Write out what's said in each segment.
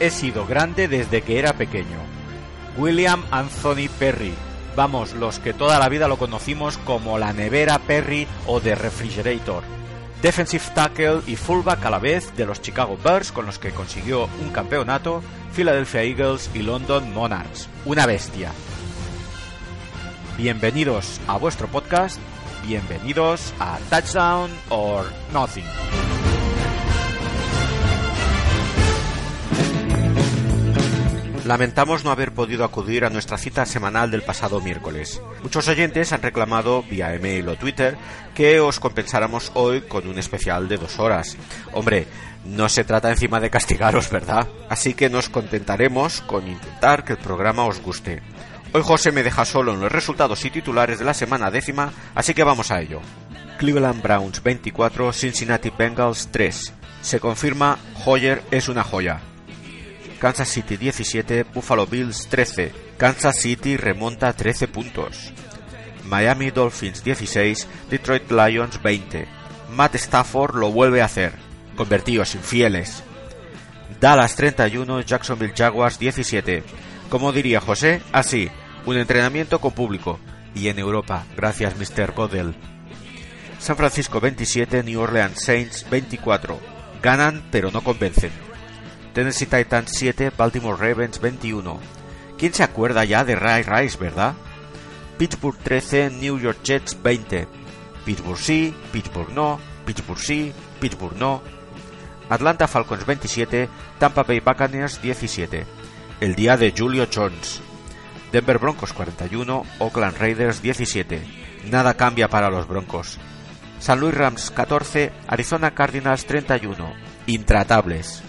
he sido grande desde que era pequeño. William Anthony Perry. Vamos, los que toda la vida lo conocimos como la nevera Perry o The Refrigerator. Defensive tackle y fullback a la vez de los Chicago Bears con los que consiguió un campeonato, Philadelphia Eagles y London Monarchs. Una bestia. Bienvenidos a vuestro podcast, bienvenidos a Touchdown or Nothing. Lamentamos no haber podido acudir a nuestra cita semanal del pasado miércoles. Muchos oyentes han reclamado vía email o Twitter que os compensáramos hoy con un especial de dos horas. Hombre, no se trata encima de castigaros, ¿verdad? Así que nos contentaremos con intentar que el programa os guste. Hoy José me deja solo en los resultados y titulares de la semana décima, así que vamos a ello. Cleveland Browns 24, Cincinnati Bengals 3. Se confirma, Hoyer es una joya. Kansas City 17, Buffalo Bills 13. Kansas City remonta 13 puntos. Miami Dolphins 16, Detroit Lions 20. Matt Stafford lo vuelve a hacer. Convertidos infieles. Dallas 31, Jacksonville Jaguars 17. Como diría José, así, un entrenamiento con público. Y en Europa, gracias Mr. Godel. San Francisco 27, New Orleans Saints 24. Ganan pero no convencen. Tennessee Titans 7, Baltimore Ravens 21. ¿Quién se acuerda ya de Ray Rice, verdad? Pittsburgh 13, New York Jets 20. Pittsburgh sí, Pittsburgh no, Pittsburgh sí, Pittsburgh no. Atlanta Falcons 27, Tampa Bay Buccaneers 17. El día de Julio Jones. Denver Broncos 41, Oakland Raiders 17. Nada cambia para los Broncos. San Luis Rams 14, Arizona Cardinals 31. Intratables.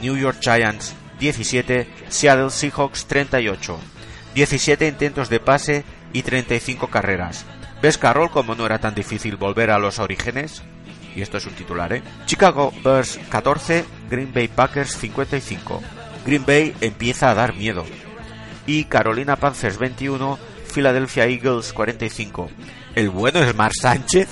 New York Giants 17, Seattle Seahawks 38. 17 intentos de pase y 35 carreras. ¿Ves, Carroll, como no era tan difícil volver a los orígenes? Y esto es un titular, ¿eh? Chicago Bears 14, Green Bay Packers 55. Green Bay empieza a dar miedo. Y Carolina Panthers 21, Philadelphia Eagles 45. ¿El bueno es Mar Sánchez?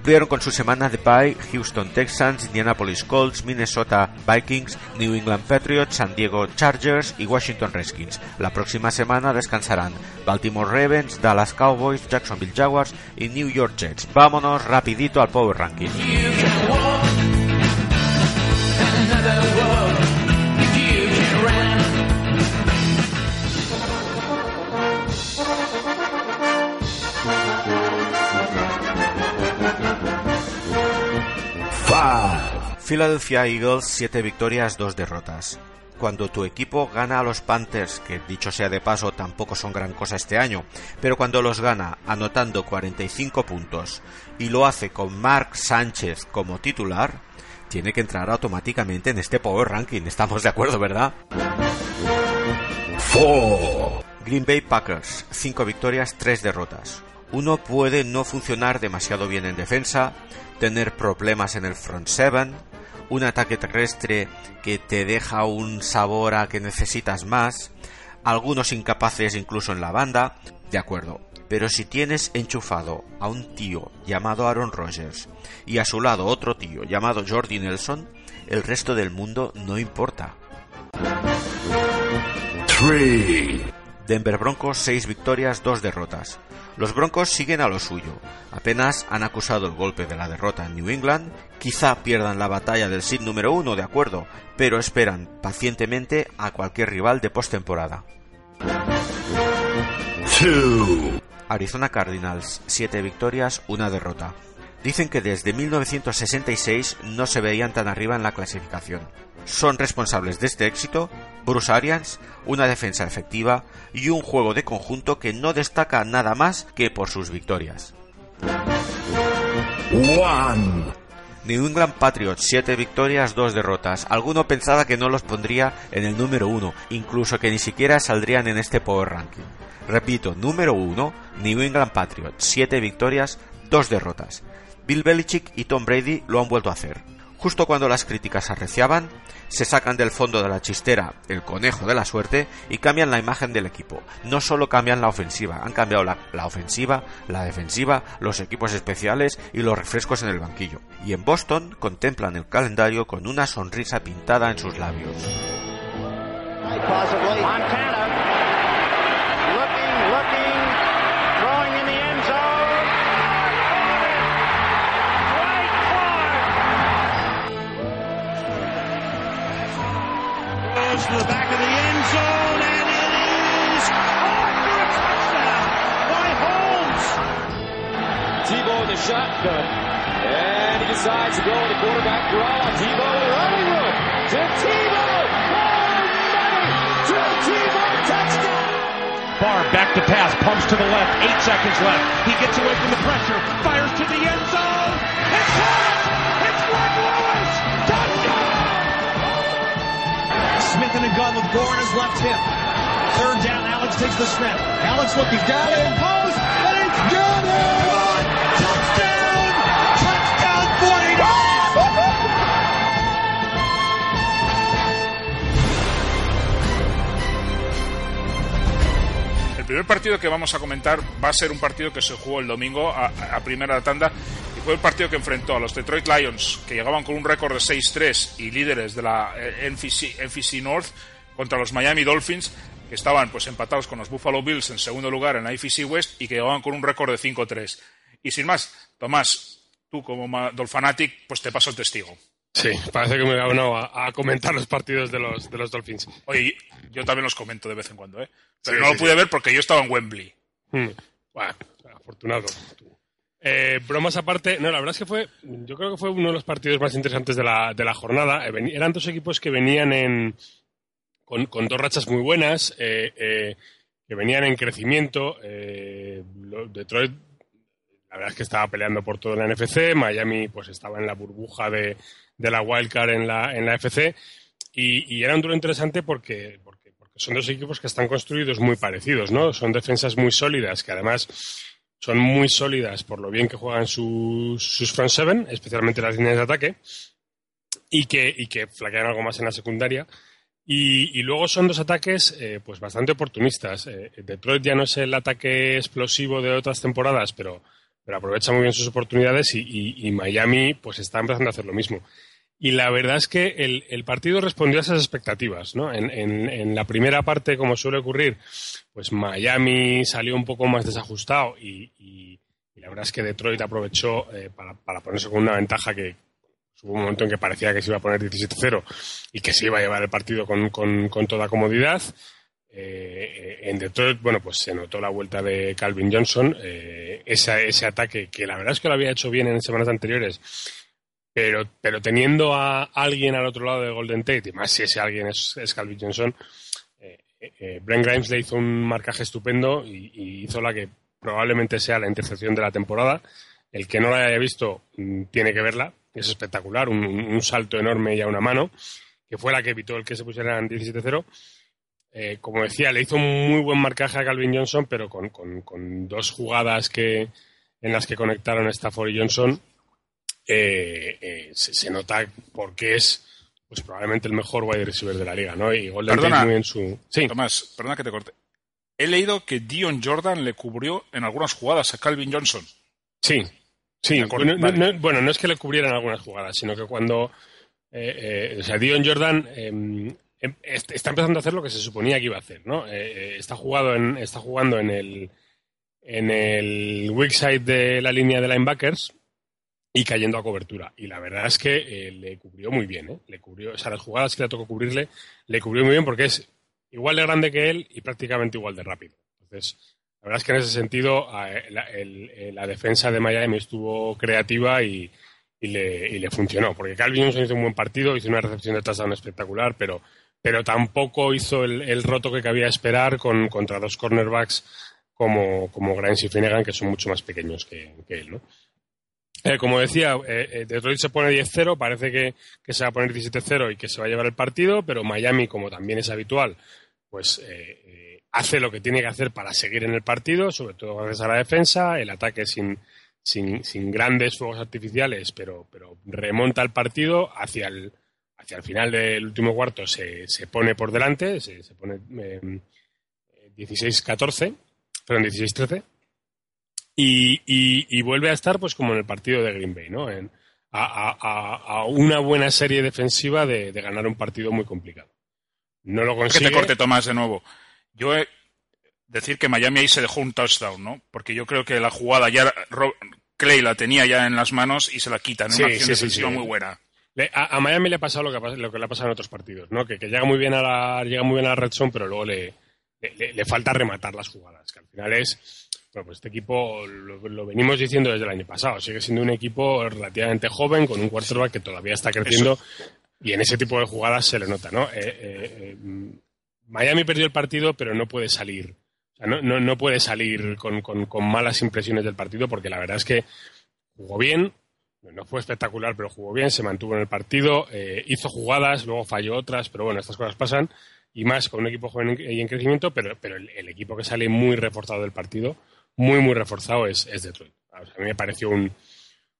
Cumplieron con su semana de bye Houston Texans, Indianapolis Colts, Minnesota Vikings, New England Patriots, San Diego Chargers y Washington Redskins. La próxima semana descansarán Baltimore Ravens, Dallas Cowboys, Jacksonville Jaguars y New York Jets. Vámonos rapidito al Power Ranking. Philadelphia Eagles 7 victorias, 2 derrotas. Cuando tu equipo gana a los Panthers, que dicho sea de paso tampoco son gran cosa este año, pero cuando los gana anotando 45 puntos y lo hace con Mark Sánchez como titular, tiene que entrar automáticamente en este Power Ranking. Estamos de acuerdo, ¿verdad? Green Bay Packers, 5 victorias, 3 derrotas. Uno puede no funcionar demasiado bien en defensa, tener problemas en el front seven, un ataque terrestre que te deja un sabor a que necesitas más, algunos incapaces incluso en la banda, de acuerdo. Pero si tienes enchufado a un tío llamado Aaron Rodgers y a su lado otro tío llamado Jordi Nelson, el resto del mundo no importa. Denver Broncos 6 victorias, 2 derrotas. Los Broncos siguen a lo suyo. Apenas han acusado el golpe de la derrota en New England. Quizá pierdan la batalla del seed número uno, de acuerdo, pero esperan pacientemente a cualquier rival de postemporada. Arizona Cardinals, 7 victorias, una derrota. Dicen que desde 1966 no se veían tan arriba en la clasificación. Son responsables de este éxito Bruce Arians, una defensa efectiva y un juego de conjunto que no destaca nada más que por sus victorias. New England Patriots, 7 victorias, 2 derrotas. Alguno pensaba que no los pondría en el número 1, incluso que ni siquiera saldrían en este Power Ranking. Repito, número 1, New England Patriots, 7 victorias, 2 derrotas. Bill Belichick y Tom Brady lo han vuelto a hacer. Justo cuando las críticas arreciaban, se sacan del fondo de la chistera el conejo de la suerte y cambian la imagen del equipo. No solo cambian la ofensiva, han cambiado la, ofensiva, la defensiva, los equipos especiales y los refrescos en el banquillo. Y en Boston contemplan el calendario con una sonrisa pintada en sus labios. Goes to the back of the end zone, and it is caught for a touchdown by Holmes. Tebow in the shotgun. And he decides to go with the quarterback draw. Tebow to Hollywood. To Tebow. To Tebow. Touchdown. Barr back to pass, pumps to the left, eight seconds left. He gets away from the pressure, fires to the end zone. It's caught! Smith in a gun with Gore on his left hip. Third down, Alex takes the snap. Alex looking down in post, and it's got it! Touchdown! Touchdown 49! El primer partido que vamos a comentar va a ser un partido que se jugó el domingo a, a primera tanda fue el partido que enfrentó a los Detroit Lions, que llegaban con un récord de 6-3 y líderes de la eh, NFC, NFC North, contra los Miami Dolphins, que estaban pues empatados con los Buffalo Bills en segundo lugar en la NFC West y que llegaban con un récord de 5-3. Y sin más, Tomás, tú como Dolphanatic, pues te paso el testigo. Sí, parece que me he abonado a, a comentar los partidos de los, de los Dolphins. Oye, yo también los comento de vez en cuando, ¿eh? Pero Sí, no sí, lo pude sí. ver porque yo estaba en Wembley. Hmm. Bueno, afortunado. Eh, bromas aparte, no, la verdad es que fue, yo creo que fue uno de los partidos más interesantes de la, de la jornada. Eh, eran dos equipos que venían en, con, con dos rachas muy buenas, eh, eh, que venían en crecimiento. Detroit, la verdad es que estaba peleando por todo en la NFC. Miami, pues estaba en la burbuja de, de la wildcard en la, en la FC. Y, y era un duelo interesante porque, porque, porque son dos equipos que están construidos muy parecidos, ¿no? Son defensas muy sólidas, que además son muy sólidas por lo bien que juegan sus, sus front seven, especialmente las líneas de ataque, y que, y que flaquean algo más en la secundaria. Y, luego son dos ataques eh, pues bastante oportunistas. Eh, Detroit ya no es el ataque explosivo de otras temporadas, pero, pero aprovecha muy bien sus oportunidades y, y- y Miami pues está empezando a hacer lo mismo. Y la verdad es que el, partido respondió a esas expectativas. ¿no? En, la primera parte, como suele ocurrir, pues Miami salió un poco más desajustado y, la verdad es que Detroit aprovechó eh, para, ponerse con una ventaja que hubo un momento en que parecía que se iba a poner 17-0 y que se iba a llevar el partido con toda comodidad. Eh, en Detroit, bueno, pues se notó la vuelta de Calvin Johnson, eh, esa- ese ataque que la verdad es que lo había hecho bien en semanas anteriores, pero, pero teniendo a alguien al otro lado de Golden Tate, y más si ese alguien es, Calvin Johnson, eh, eh, Brent Grimes le hizo un marcaje estupendo y, hizo la que probablemente sea la intercepción de la temporada. El que no la haya visto mm, tiene que verla, es espectacular, un, salto enorme y a una mano, que fue la que evitó el que se pusieran 17-0. Eh, como decía, le hizo un muy buen marcaje a Calvin Johnson, pero con, con- con dos jugadas que, en las que conectaron Stafford y Johnson, eh, eh, se, se nota porque es pues probablemente el mejor wide receiver de la liga, ¿no? Y Golden Perdona. Tate en su... Sí, Tomás, perdona que te corte. He leído que Dion Jordan le cubrió en algunas jugadas a Calvin Johnson. sí, sí. Bueno, no, vale. no- bueno, no es que le cubrieran algunas jugadas, sino que cuando... eh, o sea, Dion Jordan em, em, est- está empezando a hacer lo que se suponía que iba a hacer, ¿no? Está, jugado en, está jugando en el, en el weak side de la línea de linebackers y cayendo a cobertura. Y la verdad es que eh, le cubrió muy bien, ¿eh? Le cubrió, o sea, las jugadas que le tocó cubrirle, le cubrió muy bien porque es igual de grande que él y prácticamente igual de rápido. Entonces, la verdad es que en ese sentido la, defensa de Miami estuvo creativa y, y le, y le funcionó. Porque Calvin hizo un buen partido, hizo una recepción de touchdown espectacular, pero, pero tampoco hizo el, el roto que cabía esperar con, contra dos cornerbacks como, como Grimes y Finnegan, que son mucho más pequeños que, que él, ¿no? Eh, como decía, eh, eh, Detroit se pone 10-0, parece que, que se va a poner 17-0 y que se va a llevar el partido, pero Miami, como también es habitual, pues eh, eh, hace lo que tiene que hacer para seguir en el partido, sobre todo gracias a la defensa, el ataque sin, sin, sin grandes fuegos artificiales, pero, pero remonta el partido hacia el, hacia el final del último cuarto, se, se pone por delante, se, se pone eh, 16-14, perdón, 16-13 y, y- y vuelve a estar pues como en el partido de Green Bay, ¿no? En- a, a- a- a una buena serie defensiva de, de ganar un partido muy complicado. no lo Que consigue. te corte Tomás de nuevo. Yo he decir que Miami ahí se dejó un touchdown, ¿no? Porque yo creo que la jugada ya Clay la tenía ya en las manos y se la quitan. Sí, una acción sí, defensiva sí. muy buena. Le- a, a Miami le ha pasado lo que, lo que le ha pasado en otros partidos, ¿no? Que, que llega muy bien a la llega muy bien a la red zone, pero luego le, le- le- le falta rematar las jugadas, que al final es bueno, pues este equipo lo, lo venimos diciendo desde el año pasado, sigue siendo un equipo relativamente joven con un quarterback que todavía está creciendo y en ese tipo de jugadas se le nota, ¿no? Eh, eh, eh, Miami perdió el partido, pero no puede salir. O sea, no, no, no puede salir con, con- con malas impresiones del partido porque la verdad es que jugó bien, no fue espectacular, pero jugó bien, se mantuvo en el partido, eh, hizo jugadas, luego falló otras, pero bueno, estas cosas pasan. Y más con un equipo joven y en crecimiento, pero, pero el, el equipo que sale muy reforzado del partido, muy, muy reforzado, es, es Detroit. O sea, a mí me pareció un,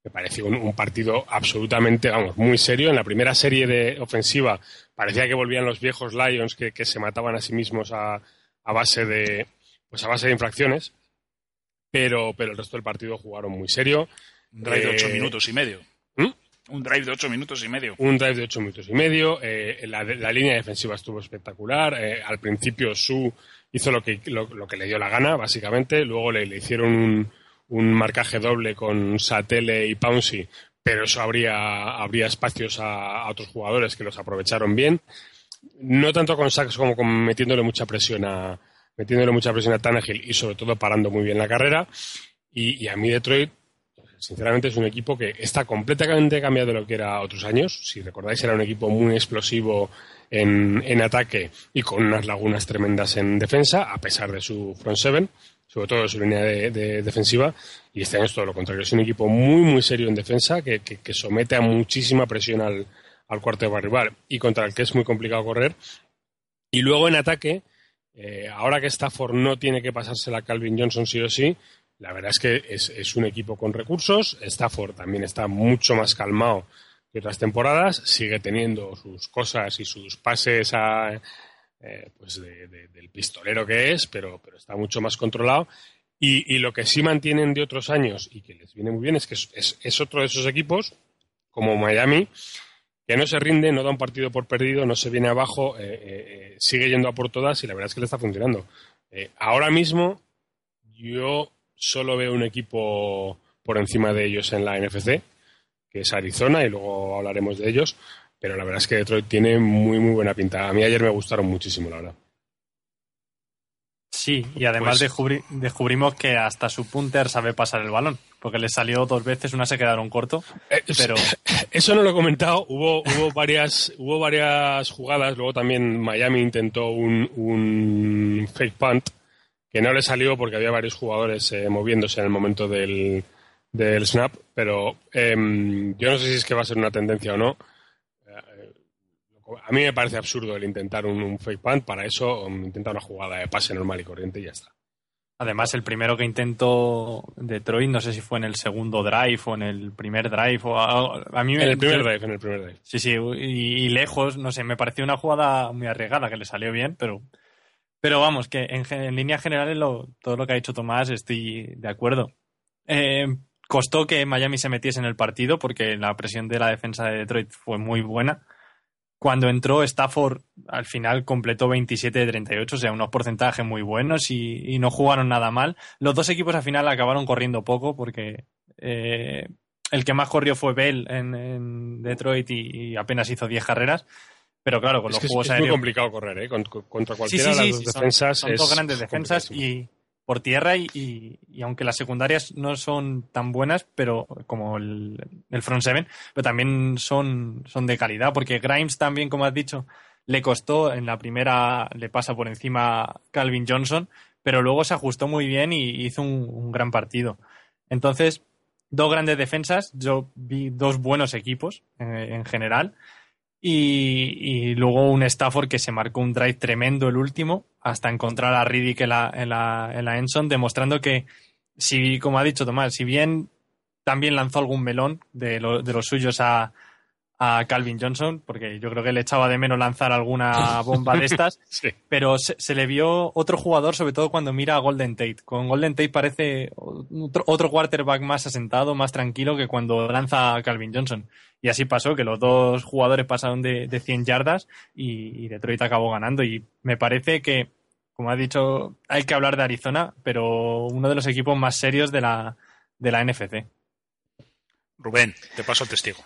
me pareció un, un partido absolutamente, vamos, muy serio. En la primera serie de ofensiva parecía que volvían los viejos Lions que, que se mataban a sí mismos a, a base de, pues a base de infracciones. Pero, pero el resto del partido jugaron muy serio. Un drive de Eh, ocho minutos y medio. ¿Mm? Un drive de ocho minutos y medio. Un drive de ocho minutos y medio. eh, la, la línea defensiva estuvo espectacular. eh, al principio Su hizo lo que, lo, lo que le dio la gana, básicamente. Luego le, le hicieron un, un marcaje doble con Satele y Pouncy, pero eso habría, habría espacios a, otros jugadores que los aprovecharon bien. No tanto con sacks como con metiéndole mucha presión a metiéndole mucha presión a Tannehill y sobre todo parando muy bien la carrera. Y, y a mí Detroit sinceramente es un equipo que está completamente cambiado de lo que era otros años. Si recordáis, era un equipo muy explosivo en, en ataque y con unas lagunas tremendas en defensa, a pesar de su front seven, sobre todo de su línea de, de defensiva. Y este año es todo lo contrario. Es un equipo muy, muy serio en defensa que, que- somete a muchísima presión al, al cuarto de rival y contra el que es muy complicado correr. Y luego en ataque, eh, ahora que Stafford no tiene que pasársela a Calvin Johnson sí o sí, la verdad es que es, es un equipo con recursos. Stafford también está mucho más calmado que otras temporadas. Sigue teniendo sus cosas y sus pases a, eh, pues de- de- del pistolero que es, pero, pero está mucho más controlado. Y, y lo que sí mantienen de otros años y que les viene muy bien es que es, es- otro de esos equipos, como Miami, que no se rinde, no da un partido por perdido, no se viene abajo, eh, eh, sigue yendo a por todas y la verdad es que le está funcionando. Ahora mismo yo solo veo un equipo por encima de ellos en la NFC, que es Arizona, y luego hablaremos de ellos, pero la verdad es que Detroit tiene muy, muy buena pinta. A mí ayer me gustaron muchísimo, la verdad. Sí, y además Pues- descubri- descubrimos que hasta su punter sabe pasar el balón, porque le salió dos veces, una se quedaron corto, pero Eso no lo he comentado. Hubo, hubo varias, hubo varias jugadas. Luego también Miami intentó un, un fake punt que no le salió porque había varios jugadores eh, moviéndose en el momento del, del snap. Pero em, yo no sé si es que va a ser una tendencia o no. Eh, A mí me parece absurdo el intentar un, un fake punt. Para eso um, intenta una jugada de pase normal y corriente y ya está. además el primero que intentó Detroit, no sé si fue en el segundo drive o en el primer drive, o a mí En el primer drive, en el primer drive. Sí, sí, y, y lejos, no sé, me pareció una jugada muy arriesgada que le salió bien, pero, pero vamos, que en, en líneas generales lo- todo lo que ha dicho Tomás estoy de acuerdo. Eh, costó que Miami se metiese en el partido porque la presión de la defensa de Detroit fue muy buena. Cuando entró Stafford, al final completó 27 de 38, o sea, unos porcentajes muy buenos y, y no jugaron nada mal. Los dos equipos al final acabaron corriendo poco porque eh, el que más corrió fue Bell en, en Detroit y, y apenas hizo 10 carreras. Pero claro, con Es los que es, juegos es muy aéreos. complicado correr, ¿eh? Con- con- contra cualquiera sí, de las sí, dos son- defensas. son, es- dos grandes es defensas y por tierra y, y- aunque las secundarias no son tan buenas, pero como el, el front seven, pero también son, son de calidad, porque Grimes también, como has dicho, le costó en la primera, le pasa por encima Calvin Johnson, pero luego se ajustó muy bien y hizo un, un gran partido. Entonces, dos grandes defensas, yo vi dos buenos equipos eh, en general. Y, y luego un Stafford que se marcó un drive tremendo el último, hasta encontrar a Riddick en la, en la, en la Enson, demostrando que, si, como ha dicho Tomás, si bien también lanzó algún melón de, lo- de los suyos a, a Calvin Johnson, porque yo creo que le echaba de menos lanzar alguna bomba de estas, Sí. pero se, se le vio otro jugador, sobre todo cuando mira a Golden Tate. Con Golden Tate parece otro, otro quarterback más asentado, más tranquilo que cuando lanza a Calvin Johnson. Y así pasó, que los dos jugadores pasaron de, de 100 yardas y, y Detroit acabó ganando. Y me parece que, como has dicho, hay que hablar de Arizona, pero uno de los equipos más serios de la, de la NFC. Rubén, te paso el testigo.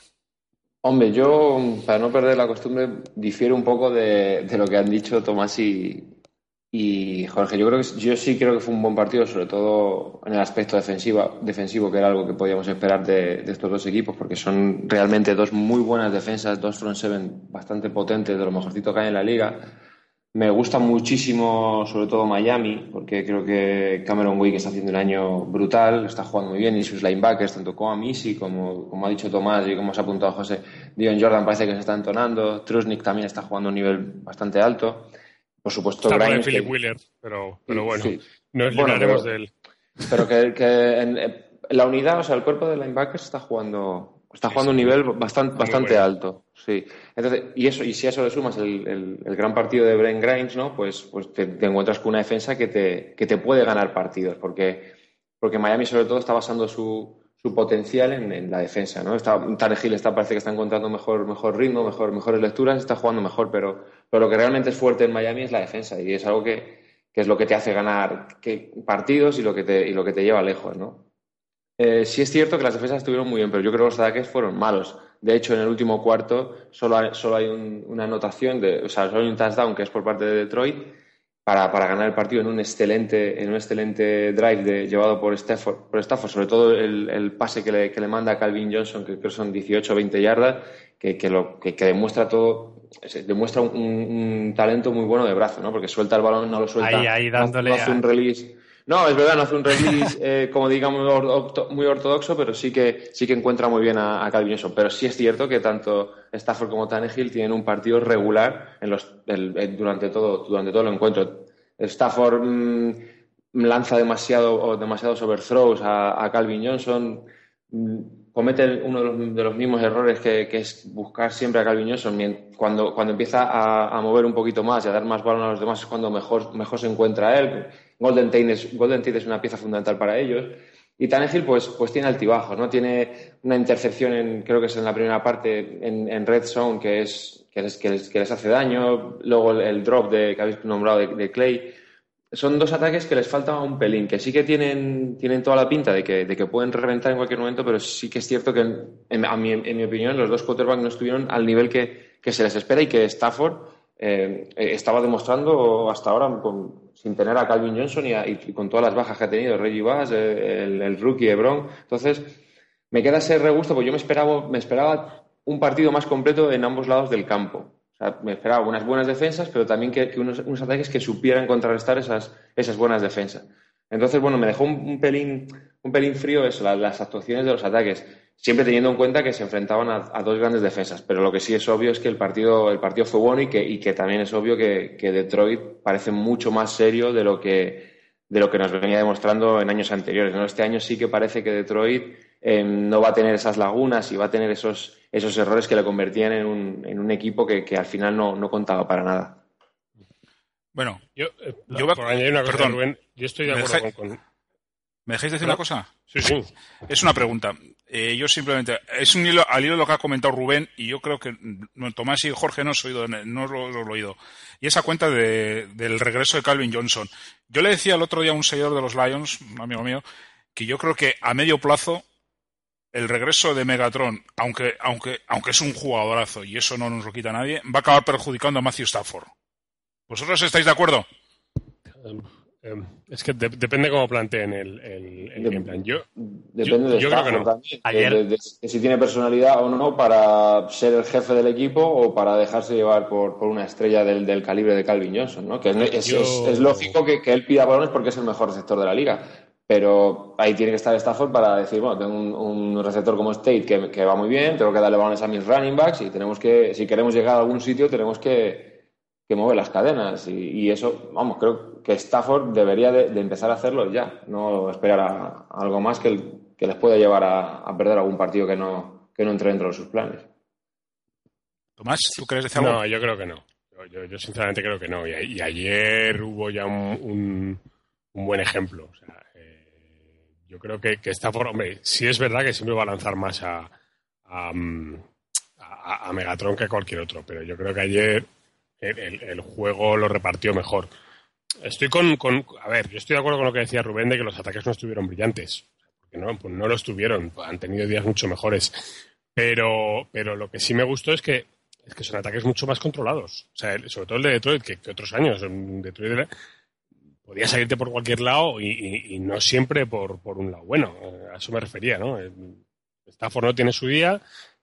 Hombre, yo, para no perder la costumbre, difiero un poco de, lo que han dicho Tomás y, Jorge. Yo creo que yo sí creo que fue un buen partido, sobre todo en el aspecto defensiva, defensivo, que era algo que podíamos esperar de, de estos dos equipos, porque son realmente dos muy buenas defensas, dos front seven bastante potentes, de lo mejorcito que hay en la liga. Me gusta muchísimo, sobre todo Miami, porque creo que Cameron Wake está haciendo un año brutal, está jugando muy bien y sus linebackers, tanto como Misi, como, como ha dicho Tomás y como se ha apuntado José, Dion Jordan parece que se está entonando, Trusnik también está jugando a un nivel bastante alto. Por supuesto, Está Grimes, Philip que- Wheeler, pero, pero bueno, Sí. nos Bueno, libraremos pero- de él. pero que, que en, en la unidad, o sea, el cuerpo de linebackers está jugando, está jugando a un nivel bastante, bastante bueno. alto. Sí. Entonces, y eso, y si a eso le sumas el, el- gran partido de Brent Grimes, ¿no? Pues, pues te, encuentras con una defensa que te, que te puede ganar partidos, porque, porque Miami sobre todo está basando su, su potencial en, en la defensa, ¿no? Está, Tannehill está, parece que está encontrando mejor, mejor ritmo, mejor, mejores lecturas, está jugando mejor, pero, pero lo que realmente es fuerte en Miami es la defensa, y es algo que, que es lo que te hace ganar partidos y lo que te, y lo que te lleva lejos, ¿no? Eh, sí es cierto que las defensas estuvieron muy bien, pero yo creo que los ataques fueron malos. De hecho, en el último cuarto solo hay, solo hay un- una anotación, de, o sea, solo hay un touchdown que es por parte de Detroit para, para ganar el partido en un excelente, en un excelente drive de- llevado por Stafford, por Stafford, sobre todo el, el pase que le, que le manda a Calvin Johnson, que creo que son 18 o 20 yardas, que, que, lo, que, que demuestra todo, demuestra un, un talento muy bueno de brazo, ¿no? Porque suelta el balón, no lo suelta. Ahí, ahí, dándole hace un release. No, es verdad, no hace un release eh, como digamos muy ortodoxo, pero sí que sí que encuentra muy bien a, Calvin Johnson. Pero sí es cierto que tanto Stafford como Tannehill tienen un partido regular durante todo durante todo el encuentro. Stafford mm, lanza demasiado demasiados overthrows a, a Calvin Johnson, mm, comete uno de los, mismos errores que, es buscar siempre a Calvin Johnson. Cuando, cuando empieza a, mover un poquito más y a dar más balón a los demás es cuando mejor, mejor se encuentra él. Golden Tate es, Golden Tate es una pieza fundamental para ellos. Y Tannehill pues, pues tiene altibajos, ¿no? Tiene una intercepción, en, creo que es en la primera parte, en, Red Zone, que, es, que, les, que, les, hace daño. Luego el, drop que habéis nombrado de Clay son dos ataques que les falta un pelín, que sí que tienen, tienen toda la pinta de que, de que pueden reventar en cualquier momento, pero sí que es cierto que, en, a mi, en mi opinión, los dos quarterbacks no estuvieron al nivel que, que se les espera y que Stafford eh, eh, estaba demostrando hasta ahora con- sin tener a Calvin Johnson y, y con todas las bajas que ha tenido, Reggie Bass, eh, el, el rookie Ebron. Entonces, me queda ese regusto, porque yo me esperaba, me esperaba un partido más completo en ambos lados del campo. Me esperaba unas buenas defensas, pero también que, unos, ataques que supieran contrarrestar esas, esas buenas defensas. Entonces, bueno, me dejó un, pelín, un pelín frío eso, la- las actuaciones de los ataques, siempre teniendo en cuenta que se enfrentaban a, a dos grandes defensas. Pero lo que sí es obvio es que el partido, el partido fue bueno y que, y que también es obvio que, que Detroit parece mucho más serio de lo que, de lo que nos venía demostrando en años anteriores. ¿no? Este año sí que parece que Detroit eh, no va a tener esas lagunas y va a tener esos, esos errores que le convertían en un, en un equipo que, que al final no, no contaba para nada. Bueno, Yo, eh, Yo voy a- por añadir una cosa, perdón. Rubén, yo estoy de ¿Me acuerdo dejáis- con, con- ¿me dejáis decir ¿No? una cosa? Sí, sí. Es una pregunta. Eh, yo simplemente, es un hilo, al hilo de lo que ha comentado Rubén, y yo creo que Tomás y Jorge no os, oído, no lo, lo he oído. Y esa cuenta de- del regreso de Calvin Johnson. Yo le decía el otro día a un seguidor de los Lions, un amigo mío, que yo creo que a medio plazo el regreso de Megatron, aunque, aunque, aunque es un jugadorazo y eso no nos lo quita nadie, va a acabar perjudicando a Matthew Stafford. ¿Vosotros estáis de acuerdo? Em, em, es que de- depende cómo planteen el, el, el De- plan. Yo, Depende Yo- de yo creo que Stafford no. también, Ayer- de, de- de si tiene personalidad o no para ser el jefe del equipo o para dejarse llevar por, por una estrella del, del calibre de Calvin Johnson, ¿no? Que es, es- Yo- es- es lógico que, que él pida balones porque es el mejor receptor de la liga. Pero ahí tiene que estar Stafford para decir, bueno, tengo un, un receptor como State que, que va muy bien, tengo que darle balones a mis running backs y tenemos que, si queremos llegar a algún sitio, tenemos que, que mover las cadenas. Y, y eso, vamos, creo que Stafford debería de, de empezar a hacerlo ya, no esperar a, a algo más que, el- que les pueda llevar a, a perder algún partido que no, que no entre dentro de sus planes. Tomás, ¿tú crees decir algo? No, yo creo que no. Yo, yo- yo sinceramente creo que no. Y, y ayer hubo ya un, un- un buen ejemplo. O sea, yo creo que, que Stafford, hombre, sí es verdad que siempre va a lanzar más a, a, Megatron que a cualquier otro, pero yo creo que ayer el, juego lo repartió mejor. Estoy con, con- A ver, yo estoy de acuerdo con lo que decía Rubén de que los ataques no estuvieron brillantes. Porque no, pues no lo estuvieron. Han tenido días mucho mejores. Pero, pero lo que sí me gustó es que, es que son ataques mucho más controlados. O sea, sobre todo el de Detroit, que, otros años. Detroit era- podía salirte por cualquier lado y, y- y no siempre por, por un lado. Bueno, eh, a eso me refería, ¿no? El- Stafford no tiene su día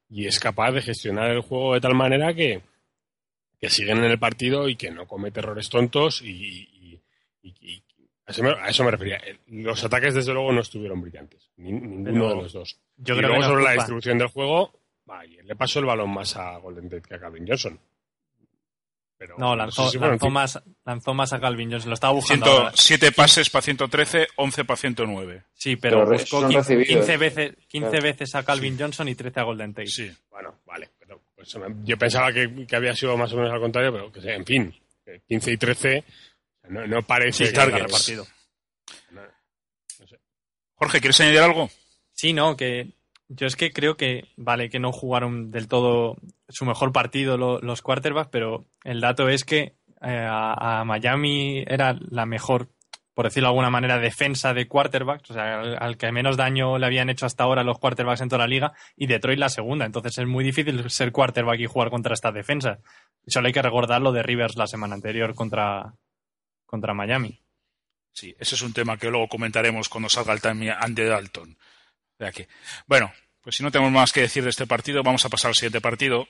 y es capaz de gestionar el juego de tal manera que, que siguen en el partido y que no comete errores tontos y, a, eso me, a eso me refería. Eh, Los ataques, desde luego, no estuvieron brillantes. Ni- ninguno de los dos. yo y creo que no sobre la distribución del juego, ayer le pasó el balón más a Golden Tate que a Calvin Johnson. Pero No, lanzó, sé si lanzó, más, lanzó más a Calvin Johnson. Lo estaba buscando ahora. 107 pases para 113, 11 para 109. Sí, pero, Pero buscó son 15, recibidos. 15 veces, 15 Claro. veces a Calvin Johnson y 13 a Golden Tate. Sí. Bueno, vale. Pero, pues, yo pensaba que, que había sido más o menos al contrario, pero que, sé, en fin, que 15 y 13 no, no parece Sí, está haya repartido. Jorge, ¿quieres añadir algo? Sí, no, que yo es que creo que, vale, que no jugaron del todo su mejor partido lo- los quarterbacks, pero el dato es que eh, a, Miami era la mejor, por decirlo de alguna manera, defensa de quarterbacks, o sea, al, que menos daño le habían hecho hasta ahora los quarterbacks en toda la liga, y Detroit la segunda. Entonces es muy difícil ser quarterback y jugar contra estas defensas. Solo hay que recordar lo de Rivers la semana anterior contra, contra Miami. Sí, ese es un tema que luego comentaremos cuando salga el time Andy Dalton. De aquí. Bueno, pues si no tenemos más que decir de este partido, vamos a pasar al siguiente partido.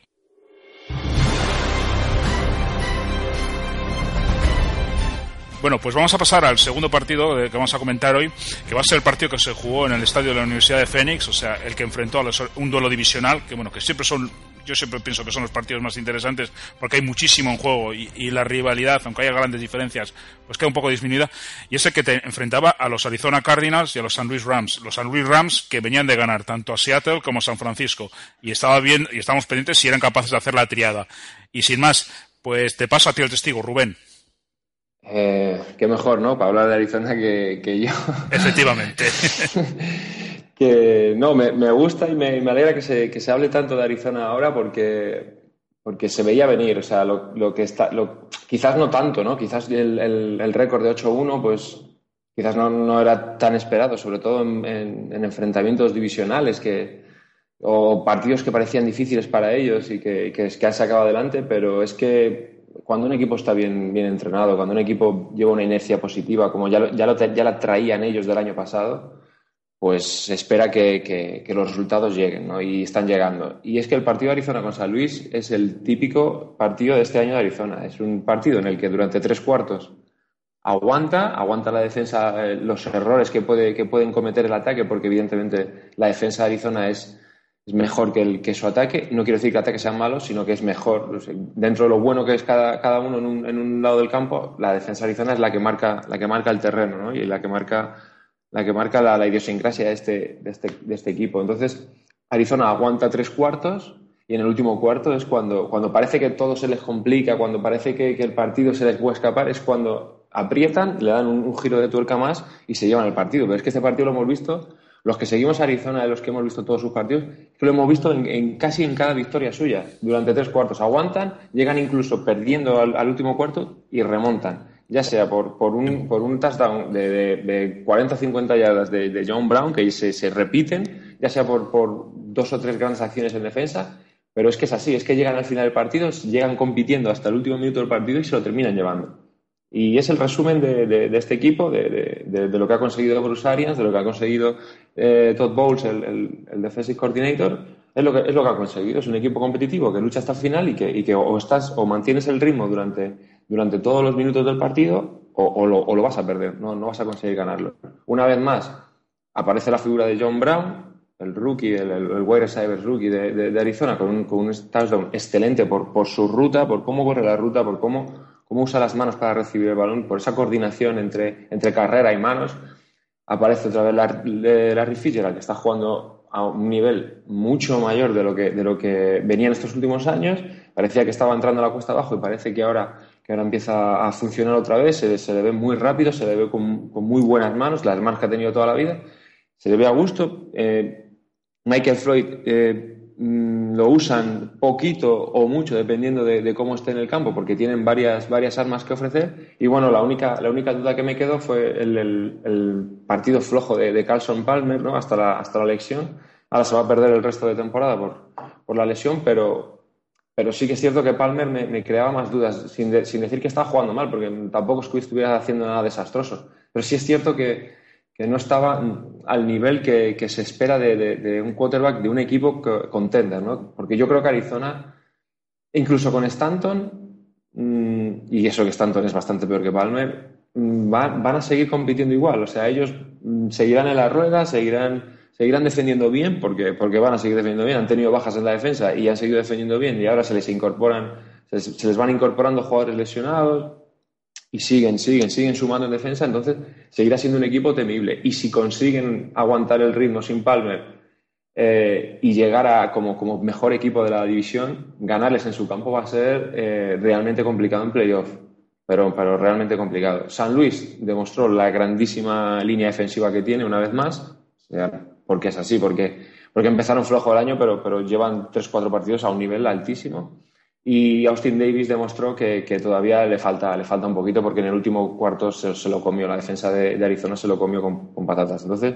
Bueno, pues vamos a pasar al segundo partido que vamos a comentar hoy, que va a ser el partido que se jugó en el estadio de la Universidad de Phoenix, o sea, el que enfrentó a un duelo divisional, que bueno, que siempre son, yo siempre pienso que son los partidos más interesantes porque hay muchísimo en juego y, y la rivalidad, aunque haya grandes diferencias, pues queda un poco disminuida. Y es el que te enfrentaba a los Arizona Cardinals y a los San Luis Rams. Los San Luis Rams que venían de ganar tanto a Seattle como a San Francisco y estaba bien y estábamos pendientes si eran capaces de hacer la triada. Y sin más, pues te paso a ti el testigo, Rubén. Eh, qué mejor, ¿no? Para hablar de Arizona que, que yo. Efectivamente. que no, me, me gusta y me, alegra que se, que se hable tanto de Arizona ahora porque, porque se veía venir. O sea, lo, lo que está. Lo, quizás no tanto, ¿no? Quizás el, el, récord de 8-1, pues quizás no, no era tan esperado, sobre todo en, en, en enfrentamientos divisionales que, o partidos que parecían difíciles para ellos y que, que, que han sacado adelante, pero es que cuando un equipo está bien, bien entrenado, cuando un equipo lleva una inercia positiva, como ya, ya, lo, ya la traían ellos del año pasado, pues se espera que, que, los resultados lleguen, ¿no? Y están llegando. Y es que el partido de Arizona con San Luis es el típico partido de este año de Arizona. Es un partido en el que durante tres cuartos aguanta, aguanta la defensa eh, los errores que, puede, que pueden cometer el ataque, porque evidentemente la defensa de Arizona es, es mejor que, el, que su ataque. No quiero decir que el ataque sea malo, sino que es mejor. Dentro de lo bueno que es cada, cada uno en un, en un, lado del campo, la defensa de Arizona es la que marca, la que marca el terreno ¿no? y la que marca, la, que marca la, idiosincrasia de este, de, este, de este equipo. Entonces, Arizona aguanta tres cuartos y en el último cuarto es cuando, cuando parece que todo se les complica, cuando parece que, que el partido se les puede escapar, es cuando aprietan, le dan un, giro de tuerca más y se llevan el partido. Pero es que este partido lo hemos visto, los que seguimos a Arizona, de los que hemos visto todos sus partidos, lo hemos visto en, en casi en cada victoria suya. Durante tres cuartos aguantan, llegan incluso perdiendo al, al último cuarto y remontan. Ya sea por, por, un, por un touchdown de, de, de 40 o 50 yardas de, de, John Brown, que se, se repiten, ya sea por, por dos o tres grandes acciones en defensa, pero es que es así, es que llegan al final del partido, llegan compitiendo hasta el último minuto del partido y se lo terminan llevando. Y es el resumen de, de, de este equipo, de, de, lo que ha conseguido Bruce Arians, de lo que ha conseguido eh, Todd Bowles, el, el, el, defensive coordinator. Es lo, que, es lo que ha conseguido. Es un equipo competitivo que lucha hasta el final y que, y que o, estás, o mantienes el ritmo durante, durante todos los minutos del partido o, lo, vas a perder, no, vas a conseguir ganarlo. Una vez más, aparece la figura de John Brown, el rookie, el, el, el rookie de, Arizona, con un, con touchdown excelente por, su ruta, por cómo corre la ruta, por cómo usa las manos para recibir el balón, por esa coordinación entre, carrera y manos. Aparece otra vez Larry, Fitzgerald, que está jugando a un nivel mucho mayor de lo que, de lo que venía en estos últimos años. parecía que estaba entrando a la cuesta abajo y parece que ahora, que ahora empieza a funcionar otra vez, se, se le ve muy rápido, se le ve con, con, muy buenas manos, las manos que ha tenido toda la vida, se le ve a gusto. Eh, Michael Floyd eh, mm, lo usan poquito o mucho dependiendo de, de, cómo esté en el campo, porque tienen varias, varias armas que ofrecer. Y bueno, la única, la única duda que me quedó fue el, el, el partido flojo de, de Carlson Palmer ¿no? hasta, la, hasta la lesión. Ahora se va a perder el resto de temporada por, por la lesión, pero, pero sí que es cierto que Palmer me, creaba más dudas, sin, sin, decir que estaba jugando mal, porque tampoco que estuviera haciendo nada desastroso. Pero sí es cierto que, que no estaba al nivel que, que se espera de, de, un quarterback de un equipo contender, ¿no? Porque yo creo que Arizona, incluso con Stanton, mmm, y eso que Stanton es bastante peor que Palmer, mmm, va, van a seguir compitiendo igual. O sea, ellos mmm, seguirán en la rueda, seguirán, seguirán defendiendo bien, porque, porque van a seguir defendiendo bien. Han tenido bajas en la defensa y han seguido defendiendo bien, y ahora se les incorporan, se les, se les van incorporando jugadores lesionados y siguen, siguen, siguen sumando en defensa, entonces seguirá siendo un equipo temible. Y si consiguen aguantar el ritmo sin Palmer eh, y llegar a como, como, mejor equipo de la división, ganarles en su campo va a ser eh, realmente complicado en playoff, pero, pero realmente complicado. San Luis demostró la grandísima línea defensiva que tiene una vez más, porque es así, porque, porque empezaron flojo el año, pero, pero llevan 3-4 partidos a un nivel altísimo. Y Austin Davis demostró que, que, todavía le falta, le falta un poquito porque en el último cuarto se, se lo comió, la defensa de, de, Arizona se lo comió con, con patatas. Entonces,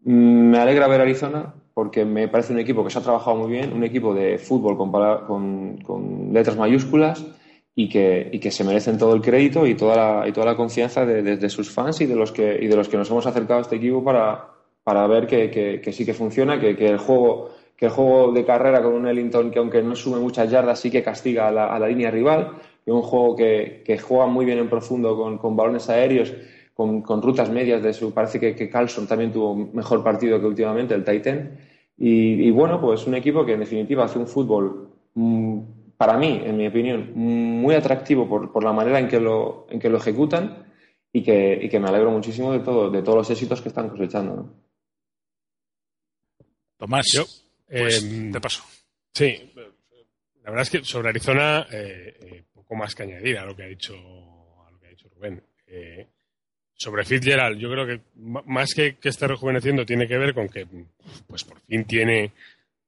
mmm, me alegra ver Arizona porque me parece un equipo que se ha trabajado muy bien, un equipo de fútbol con, con, con letras mayúsculas y que, y que, se merecen todo el crédito y toda la, y toda la confianza de, de, de, sus fans y de, los que, y de los que nos hemos acercado a este equipo para, para ver que, sí que funciona, que, el juego que el juego de carrera con un Ellington que aunque no sume muchas yardas sí que castiga a la, línea rival, que un juego que, juega muy bien en profundo con, balones aéreos, con, rutas medias de su, parece que, que, Carlson también tuvo mejor partido que últimamente, el Titan, y, y, bueno, pues un equipo que en definitiva hace un fútbol mmm, para mí, en mi opinión, muy atractivo por, la manera en que lo, ejecutan y que, me alegro muchísimo de, todo, de todos los éxitos que están cosechando. Tomás, yo pues, eh, te paso. Sí, la verdad es que sobre Arizona, eh, eh, poco más que añadir a lo que ha dicho, a lo que ha dicho Rubén. Eh, sobre Fitzgerald, yo creo que más que, que esté rejuveneciendo tiene que ver con que, pues por fin tiene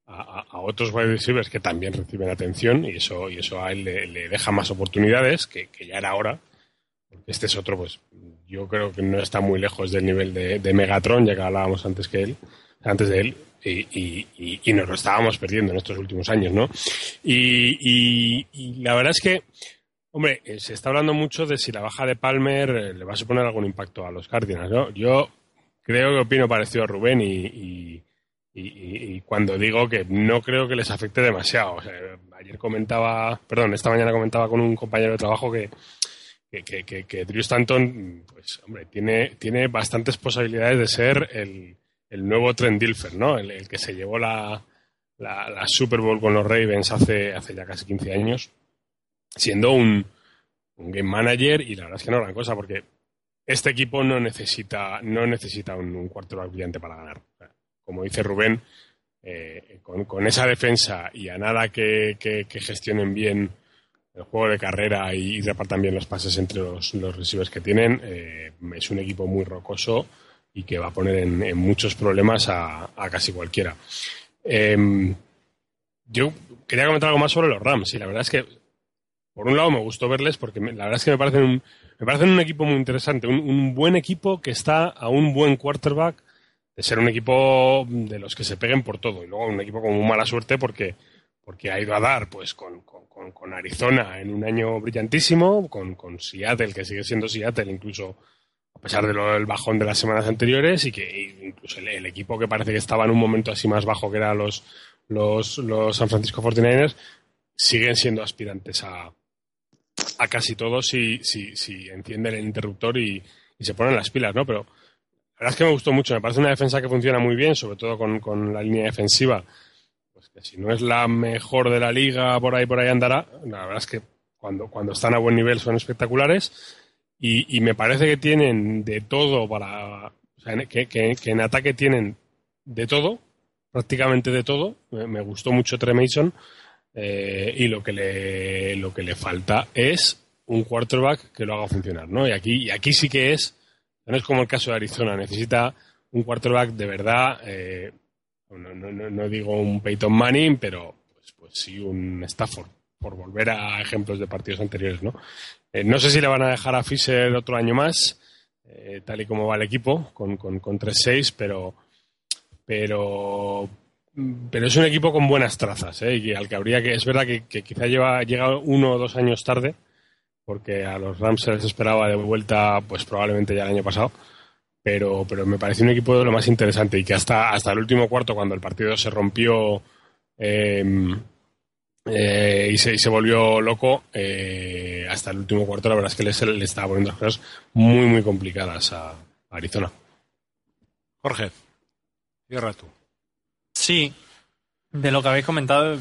a, a, otros wide receivers que también reciben atención y eso, y eso a él le, le deja más oportunidades, que, que, ya era hora. Este es otro, pues yo creo que no está muy lejos del nivel de, de Megatron, ya que hablábamos antes que él, antes de él y, nos lo estábamos perdiendo en estos últimos años, ¿no? Y, y, la verdad es que, hombre, eh, se está hablando mucho de si la baja de Palmer eh, le va a suponer algún impacto a los Cardinals, ¿no? Yo creo que opino parecido a Rubén y, cuando digo que no creo que les afecte demasiado. O sea, ayer comentaba, perdón, esta mañana comentaba con un compañero de trabajo que, que, que, que Drew Stanton, pues, hombre, tiene, tiene bastantes posibilidades de ser el el nuevo Trent Dilfer, ¿no? El, que se llevó la, la, la, Super Bowl con los Ravens hace, hace ya casi 15 años, siendo un, un, game manager y la verdad es que no gran cosa porque este equipo no necesita, no necesita un, un quarterback brillante para ganar. Como dice Rubén, eh, con, con, esa defensa y a nada que, que, gestionen bien el juego de carrera y, repartan bien los pases entre los, los que tienen, eh, es un equipo muy rocoso y que va a poner en, muchos problemas a, casi cualquiera. Eh, yo quería comentar algo más sobre los Rams y la verdad es que por un lado me gustó verles porque me, la verdad es que me parecen un, me parecen un equipo muy interesante, un, un, buen equipo que está a un buen quarterback de ser un equipo de los que se peguen por todo y luego un equipo con muy mala suerte porque porque ha ido a dar pues con, con, con Arizona en un año brillantísimo, con, con Seattle, que sigue siendo Seattle, incluso pesar de del bajón de las semanas anteriores y que incluso el, el, equipo que parece que estaba en un momento así más bajo que eran los, los, los San Francisco 49ers siguen siendo aspirantes a, a casi todos si, si, si encienden el interruptor y, y, se ponen las pilas, ¿no? Pero la verdad es que me gustó mucho, me parece una defensa que funciona muy bien, sobre todo con, con la línea defensiva, pues que si no es la mejor de la liga, por ahí, por ahí andará, la verdad es que cuando, cuando están a buen nivel son espectaculares y, y, me parece que tienen de todo para. O sea, que, que, que, en ataque tienen de todo, prácticamente de todo. Me, gustó mucho Trey Mason. eh, y lo que, le, lo que le falta es un quarterback que lo haga funcionar, ¿no? Y aquí, y aquí sí que es, no es como el caso de Arizona, necesita un quarterback de verdad, eh, no, no, no digo un Peyton Manning, pero pues, pues sí un Stafford, por volver a ejemplos de partidos anteriores, ¿no? Eh, no sé si le van a dejar a Fisher otro año más, eh, tal y como va el equipo, con, con, con 3-6, pero, pero, pero es un equipo con buenas trazas, ¿eh? y al que habría que, es verdad que, que quizá lleva, llega uno o dos años tarde, porque a los Rams se les esperaba de vuelta, pues probablemente ya el año pasado, pero, pero me parece un equipo de lo más interesante y que hasta, hasta el último cuarto, cuando el partido se rompió eh, eh, y, se, y se volvió loco, eh, hasta el último cuarto, la verdad es que le, le estaba poniendo las cosas muy, muy complicadas a, a Arizona. Jorge, cierra tú. Sí, de lo que habéis comentado,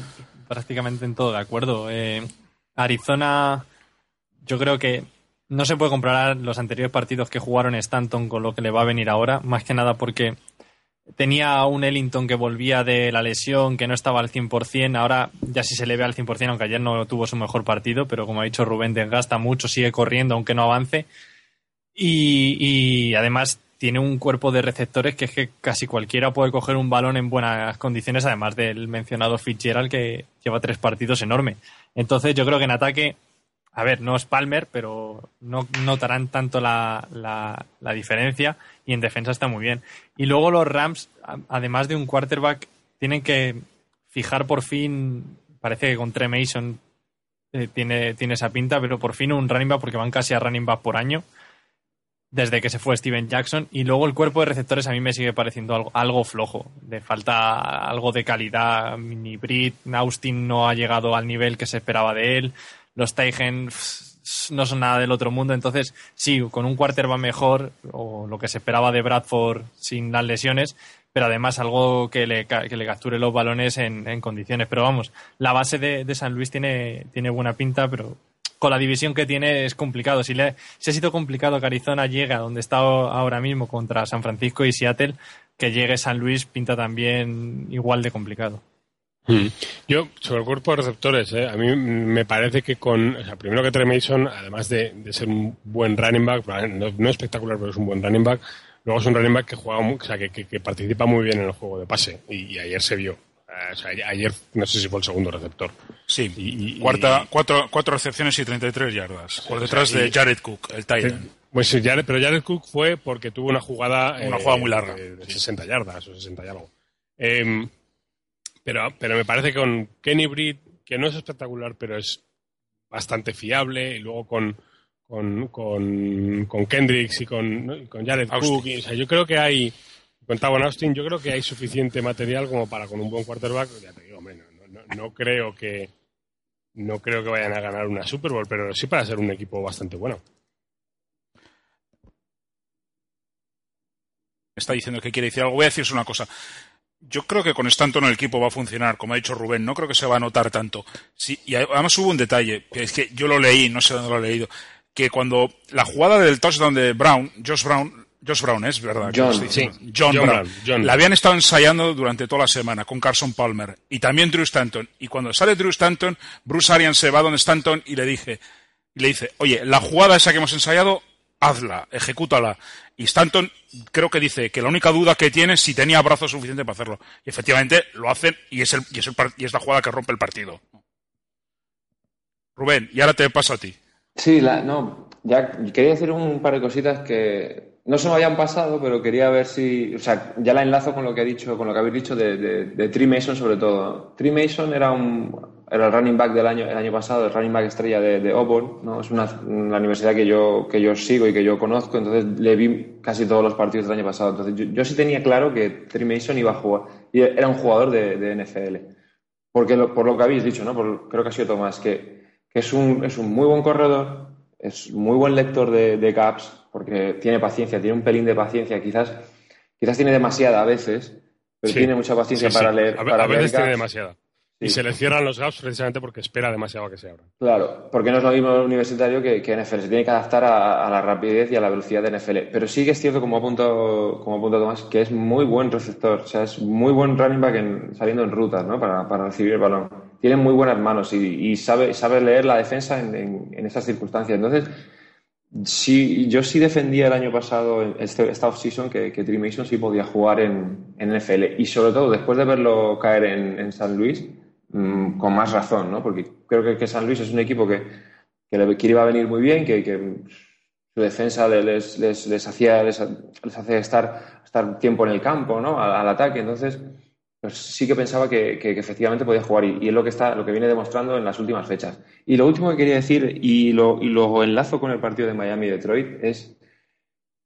prácticamente en todo de acuerdo. Eh, Arizona, yo creo que no se puede comparar los anteriores partidos que jugaron Stanton con lo que le va a venir ahora, más que nada porque tenía un Ellington que volvía de la lesión, que no estaba al 100%, ahora ya sí se le ve al 100%, aunque ayer no tuvo su mejor partido, pero como ha dicho Rubén, desgasta mucho, sigue corriendo aunque no avance. Y, y además tiene un cuerpo de receptores que es que casi cualquiera puede coger un balón en buenas condiciones, además del mencionado Fitzgerald que lleva tres partidos enorme. Entonces yo creo que en ataque, a ver, no es Palmer, pero no notarán tanto la, la, la diferencia y en defensa está muy bien. Y luego los Rams, además de un quarterback, tienen que fijar por fin, parece que con Trey Mason eh, tiene, tiene esa pinta, pero por fin un running back porque van casi a running back por año desde que se fue Steven Jackson. Y luego el cuerpo de receptores a mí me sigue pareciendo algo, algo flojo, de falta algo de calidad, ni Britt, Austin no ha llegado al nivel que se esperaba de él, los Teigen no son nada del otro mundo, entonces sí, con un quarterback mejor o lo que se esperaba de Bradford sin las lesiones, pero además algo que le, que le capture los balones en, en condiciones. Pero vamos, la base de, de San Luis tiene, tiene buena pinta, pero con la división que tiene es complicado. Si, le, si ha sido complicado que Arizona llegue a donde está ahora mismo contra San Francisco y Seattle, que llegue San Luis pinta también igual de complicado. Mm. Yo, sobre el cuerpo de receptores, ¿eh? a mí me parece que con. O sea, primero que Trey Mason, además de, de ser un buen running back, no, no espectacular, pero es un buen running back, luego es un running back que juega, mu- o sea, que, que- que participa muy bien en el juego de pase. Y, y ayer se vio. Eh, o sea, ayer no sé si fue el segundo receptor. Sí, Y- y- Cuarta, y- cuatro, cuatro recepciones y 33 yardas. Por o detrás sea, de Jared Cook, el Titan. Pues sí, Jared- pero Jared Cook fue porque tuvo una jugada. Una jugada muy larga. De, de Sí. 60 yardas o 60 y algo. Em, pero, pero me parece que con Kenny Britt, que no es espectacular, pero es bastante fiable, y luego con, con, con, con Kendricks y con, ¿no? y con Jared Austin. Cook. y, o sea, yo creo que hay. Con Tavon Austin, yo creo que hay suficiente material como para con un buen quarterback. Ya te digo, hombre, no, no- no- no creo que. No creo que vayan a ganar una Super Bowl, pero sí para ser un equipo bastante bueno. está diciendo que quiere decir algo. Voy a decirse una cosa. Yo creo que con Stanton el equipo va a funcionar, como ha dicho Rubén. No creo que se va a notar tanto. Sí, y además hubo un detalle, que es que yo lo leí, no sé dónde lo he leído, que cuando la jugada del touchdown de Brown, Josh Brown, Josh Brown es verdad. que John, sí. John, John Brown. Brown, John. La habían estado ensayando durante toda la semana con Carson Palmer y también Drew Stanton. Y cuando sale Drew Stanton, Bruce Arians se va donde Stanton y le dije, y le dice, oye, la jugada esa que hemos ensayado, hazla, ejecútala. Y Stanton creo que dice que la única duda que tiene es si tenía brazos suficientes para hacerlo. Y efectivamente lo hacen y es, el, y, y es la jugada que rompe el partido. Rubén, y ahora te paso a ti. Sí, la, no, ya quería decir un par de cositas que no se me habían pasado, pero quería ver si, o sea, ya la enlazo con lo que ha dicho, con lo que habéis dicho de, de, Trey Mason sobre todo. Trey Mason era un, era el running back del año, el año pasado, el running back estrella de, de Auburn, ¿no? Es una, universidad que yo, que yo sigo y que yo conozco, entonces le vi casi todos los partidos del año pasado. Entonces yo, yo sí tenía claro que Trey Mason iba a jugar, y era un jugador de, de NFL. Porque lo- por lo que habéis dicho, ¿no? Por- creo que ha sido Tomás, que, que es, un, es un muy buen corredor, es muy buen lector de, de gaps, porque tiene paciencia, tiene un pelín de paciencia, quizás, quizás tiene demasiada a veces, pero Sí. tiene mucha paciencia Sí, sí. para leer. A, para a leer veces tiene demasiada. Y se le cierran los gaps precisamente porque espera demasiado a que se abran. Claro, porque no es lo mismo el universitario que, que NFL. Se tiene que adaptar a, a la rapidez y a la velocidad de NFL. Pero sí que es cierto, como apunto, como apunta Tomás, que es muy buen receptor. O sea, es muy buen running back en- saliendo en rutas, ¿no? Para, para recibir el balón. tiene muy buenas manos y, y sabe, sabe leer la defensa en, en, en estas circunstancias. Entonces, Sí, yo sí defendía el año pasado, este, esta off-season, que, que Trey Mason sí podía jugar en, en, NFL. Y sobre todo, después de verlo caer en, en San Luis, mmm, con más razón, ¿no? Porque creo que, que, San Luis es un equipo que, que, le, que iba a venir muy bien, que, que su defensa les, les, les hacía, les, les, estar, estar tiempo en el campo, ¿no? Al ataque. Entonces, pues sí que pensaba que, efectivamente podía jugar y, es lo que está, lo que viene demostrando en las últimas fechas. Y lo último que quería decir, y lo, y lo enlazo con el partido de Miami Detroit, es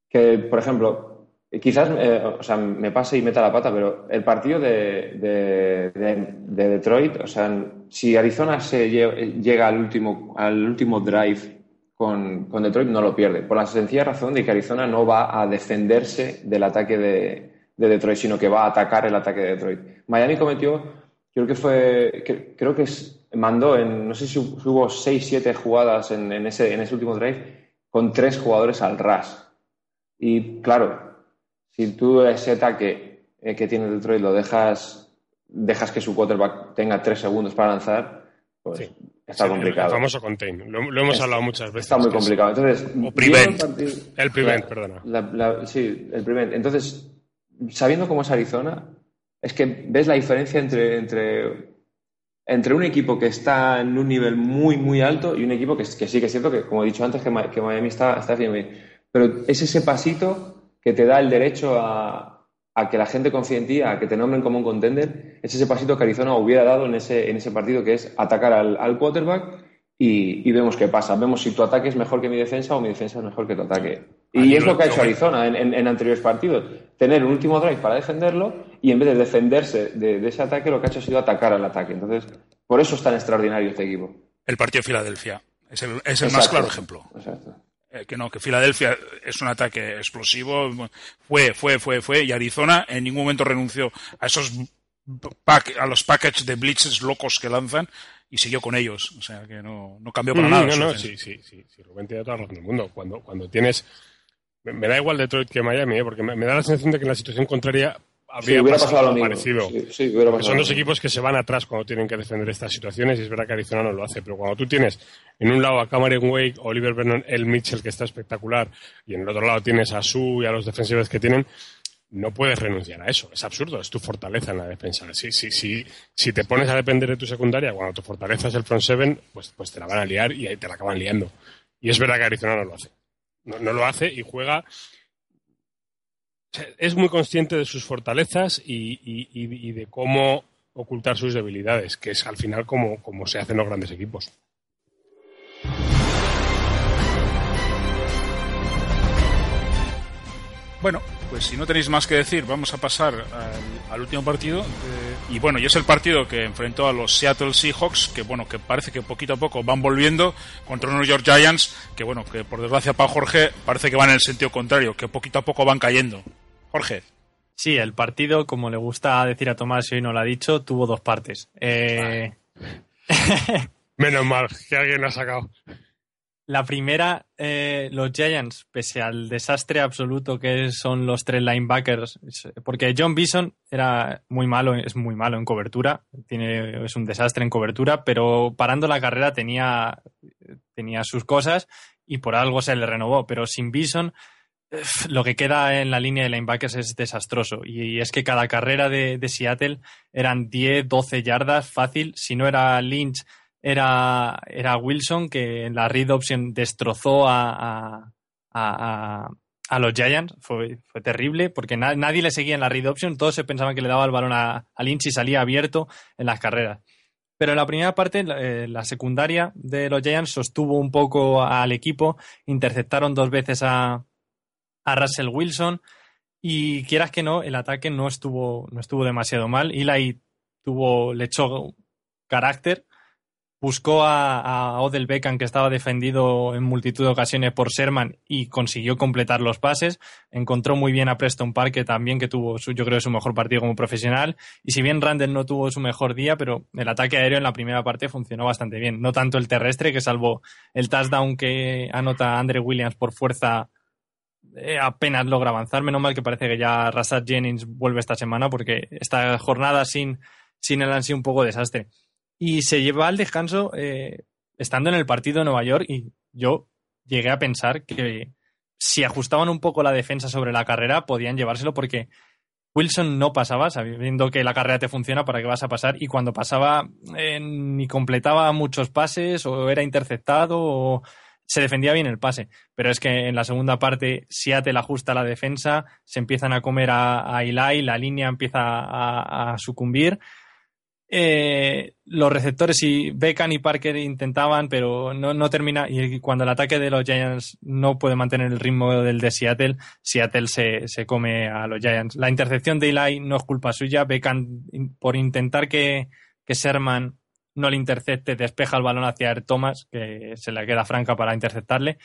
que, por ejemplo, quizás eh, o sea, me pase y meta la pata, pero el partido de, de, de, de Detroit, o sea, si Arizona se llega al último, al último drive con, con Detroit, no lo pierde, por la sencilla razón de que Arizona no va a defenderse del ataque de de Detroit, sino que va a atacar el ataque de Detroit. Miami cometió, creo que fue, que, creo que mandó en, no sé si hubo 6, 7 jugadas en, en, ese, en ese último drive con tres jugadores al ras. Y claro, si tú ese ataque eh, que tiene Detroit lo dejas, dejas que su quarterback tenga tres segundos para lanzar, pues sí. está sí, complicado. El famoso contain, lo, lo hemos hablado muchas veces. Está muy complicado. Entonces, o prevent. El prevent, la, perdona. La, la, sí, el prevent. Entonces, sabiendo cómo es Arizona, es que ves la diferencia entre, entre, entre un equipo que está en un nivel muy, muy alto y un equipo que, sí que es cierto que, como he dicho antes, que, que Miami está, está bien. Pero es ese pasito que te da el derecho a, a, que la gente confíe en ti, a que te nombren como un contender, es ese pasito que Arizona hubiera dado en ese, en ese partido, que es atacar al, al quarterback y, y, vemos qué pasa. Vemos si tu ataque es mejor que mi defensa o mi defensa es mejor que tu ataque. Y es lo que ha hecho Arizona en, en, en, anteriores partidos. Tener un último drive para defenderlo y en vez de defenderse de, de, ese ataque, lo que ha hecho ha sido atacar al ataque. Entonces, por eso es tan extraordinario este equipo. El partido de Filadelfia es el, es el más claro ejemplo. Exacto. Eh, que no, que Filadelfia es un ataque explosivo. Fue, fue, fue, fue. Y Arizona en ningún momento renunció a esos pack, a los packages de blitzes locos que lanzan y siguió con ellos. O sea, que no, no cambió para mm, nada. No, no, sí, sí, sí, sí. Rubén tiene toda la razón del mundo. Cuando, cuando tienes. Me, me, da igual Detroit que Miami, ¿eh? porque me, me, da la sensación de que en la situación contraria habría sí, hubiera pasado, pasado lo parecido. Sí, sí, hubiera pasado son dos equipos que se van atrás cuando tienen que defender estas situaciones y es verdad que Arizona no lo hace, pero cuando tú tienes en un lado a Cameron Wake, Oliver Vernon, El Mitchell, que está espectacular, y en el otro lado tienes a Su y a los defensivos que tienen, no puedes renunciar a eso. Es absurdo, es tu fortaleza en la defensa. Si, si, si, si te pones a depender de tu secundaria, cuando tu fortaleza es el front seven, pues, pues te la van a liar y te la acaban liando. Y es verdad que Arizona no lo hace. No, no lo hace y juega. Es muy consciente de sus fortalezas y, y, y, de cómo ocultar sus debilidades, que es al final como se hacen los grandes equipos. Bueno, pues si no tenéis más que decir, vamos a pasar al, al último partido. Eh, y bueno, y es el partido que enfrentó a los Seattle Seahawks, que bueno, que parece que poquito a poco van volviendo contra unos New York Giants, que bueno, que por desgracia para Jorge parece que van en el sentido contrario, que poquito a poco van cayendo. Jorge. Sí, el partido, como le gusta decir a Tomás y hoy no lo ha dicho, tuvo dos partes. Eh... Menos mal que alguien lo ha sacado. La primera, eh, los Giants, pese al desastre absoluto que son los tres linebackers, porque John Bison era muy malo, es muy malo en cobertura, tiene, es un desastre en cobertura, pero parando la carrera tenía, tenía sus cosas y por algo se le renovó, pero sin Bison lo que queda en la línea de linebackers es desastroso. Y es que cada carrera de, Seattle eran 10, 12 yardas fácil. Si no era Lynch, era, era Wilson, que en la read option destrozó a, a, a, los Giants. Fue, fue terrible porque na, nadie le seguía en la read option. Todos se pensaban que le daba el balón a, a Lynch y salía abierto en las carreras. Pero en la primera parte, eh, la secundaria de los Giants sostuvo un poco al equipo, interceptaron dos veces a, a Russell Wilson y quieras que no, el ataque no estuvo, no estuvo demasiado mal. Eli tuvo, le echó carácter, buscó a, Odell Beckham que estaba defendido en multitud de ocasiones por Sherman y consiguió completar los pases. Encontró muy bien a Preston Park también que tuvo su, yo creo su mejor partido como profesional. Y si bien Randall no tuvo su mejor día, pero el ataque aéreo en la primera parte funcionó bastante bien. No tanto el terrestre que salvo el touchdown que anota Andre Williams por fuerza eh, apenas logra avanzar. Menos mal que parece que ya Rashad Jennings vuelve esta semana porque esta jornada sin, sin él han sido un poco desastre. Y se lleva al descanso eh, estando en el partido de Nueva York y yo llegué a pensar que si ajustaban un poco la defensa sobre la carrera podían llevárselo porque Wilson no pasaba, sabiendo que la carrera te funciona, ¿para qué vas a pasar? Y cuando pasaba, eh, ni completaba muchos pases, o era interceptado, o se defendía bien el pase. Pero es que en la segunda parte, Seattle ajusta la defensa, se empiezan a comer a, a Eli, la línea empieza a, a sucumbir eh, los receptores y Beckham y Parker intentaban, pero no, no, termina. Y cuando el ataque de los Giants no puede mantener el ritmo del de Seattle, Seattle se, se come a los Giants. La intercepción de Eli no es culpa suya. Beckham, por intentar que, que Sherman no le intercepte, despeja el balón hacia Thomas, que se le queda franca para interceptarle.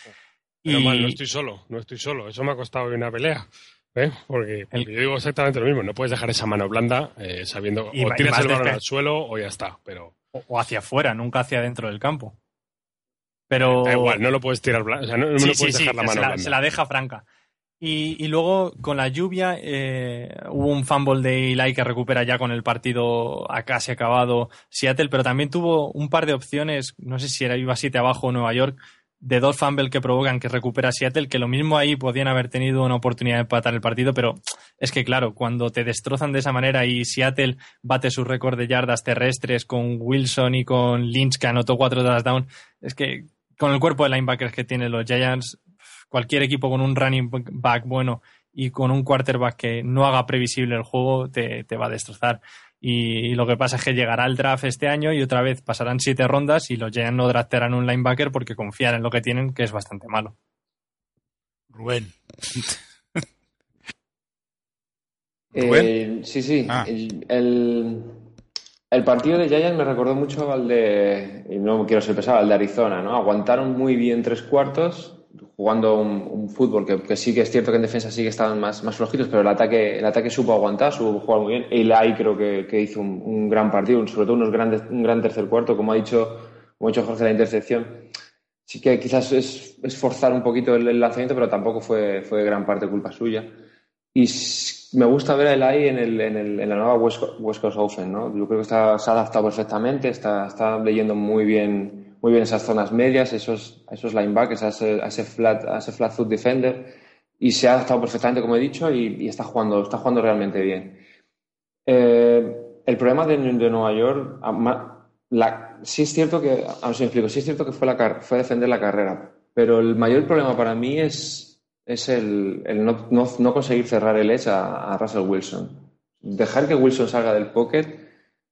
Pero y... mal, no estoy solo, no estoy solo. Eso me ha costado una pelea. ¿Eh? Porque, porque, yo digo exactamente lo mismo. No puedes dejar esa mano blanda eh, sabiendo y, o tiras el balón al suelo o ya está. Pero... O, o, hacia afuera, nunca hacia dentro del campo. Pero... Da igual, no lo puedes tirar o sea, no, no sí, lo puedes sí, dejar la mano se la, blanda. se la deja franca. Y, y, luego con la lluvia eh, hubo un fumble de Eli que recupera ya con el partido a casi acabado Seattle, pero también tuvo un par de opciones, no sé si era iba 7 abajo Nueva York, de dos fumbles que provocan que recupera Seattle, que lo mismo ahí podían haber tenido una oportunidad de empatar el partido, pero es que claro, cuando te destrozan de esa manera y Seattle bate su récord de yardas terrestres con Wilson y con Lynch que anotó cuatro touchdowns, es que con el cuerpo de linebackers que tienen los Giants, cualquier equipo con un running back bueno y con un quarterback que no haga previsible el juego te, te va a destrozar. Y, y, lo que pasa es que llegará el draft este año y otra vez pasarán siete rondas y los Giants no draftearán un linebacker porque confían en lo que tienen, que es bastante malo. Rubén. Eh, sí, sí. Ah. El, el, partido de Giants me recordó mucho al de, y no quiero ser pesado, al de Arizona, ¿no? Aguantaron muy bien tres cuartos, jugando un, un fútbol que, que, sí que es cierto que en defensa sí que estaban más, más flojitos, pero el ataque, el ataque supo aguantar, supo jugar muy bien. Eli creo que, que hizo un, un, gran partido, sobre todo unos grandes, un gran tercer cuarto, como ha dicho, como ha dicho Jorge, la intercepción. Sí que quizás es, es forzar un poquito el, el, lanzamiento, pero tampoco fue, fue gran parte culpa suya. Y me gusta ver a Eli en, el, en, el, en la nueva West, West Coast Open, ¿no? Yo creo que está, se ha adaptado perfectamente, está, está leyendo muy bien muy bien esas zonas medias, esos, esos linebackers, a ese, a ese, flat, a ese flat foot defender y se ha adaptado perfectamente, como he dicho, y, está, jugando, está jugando realmente bien. Eh, el problema de, de, Nueva York, sí es cierto que, a ver si me explico, sí es cierto que fue, la, fue defender la carrera, pero el mayor problema para mí es, es el, el no, no, no, conseguir cerrar el edge a, a Russell Wilson. Dejar que Wilson salga del pocket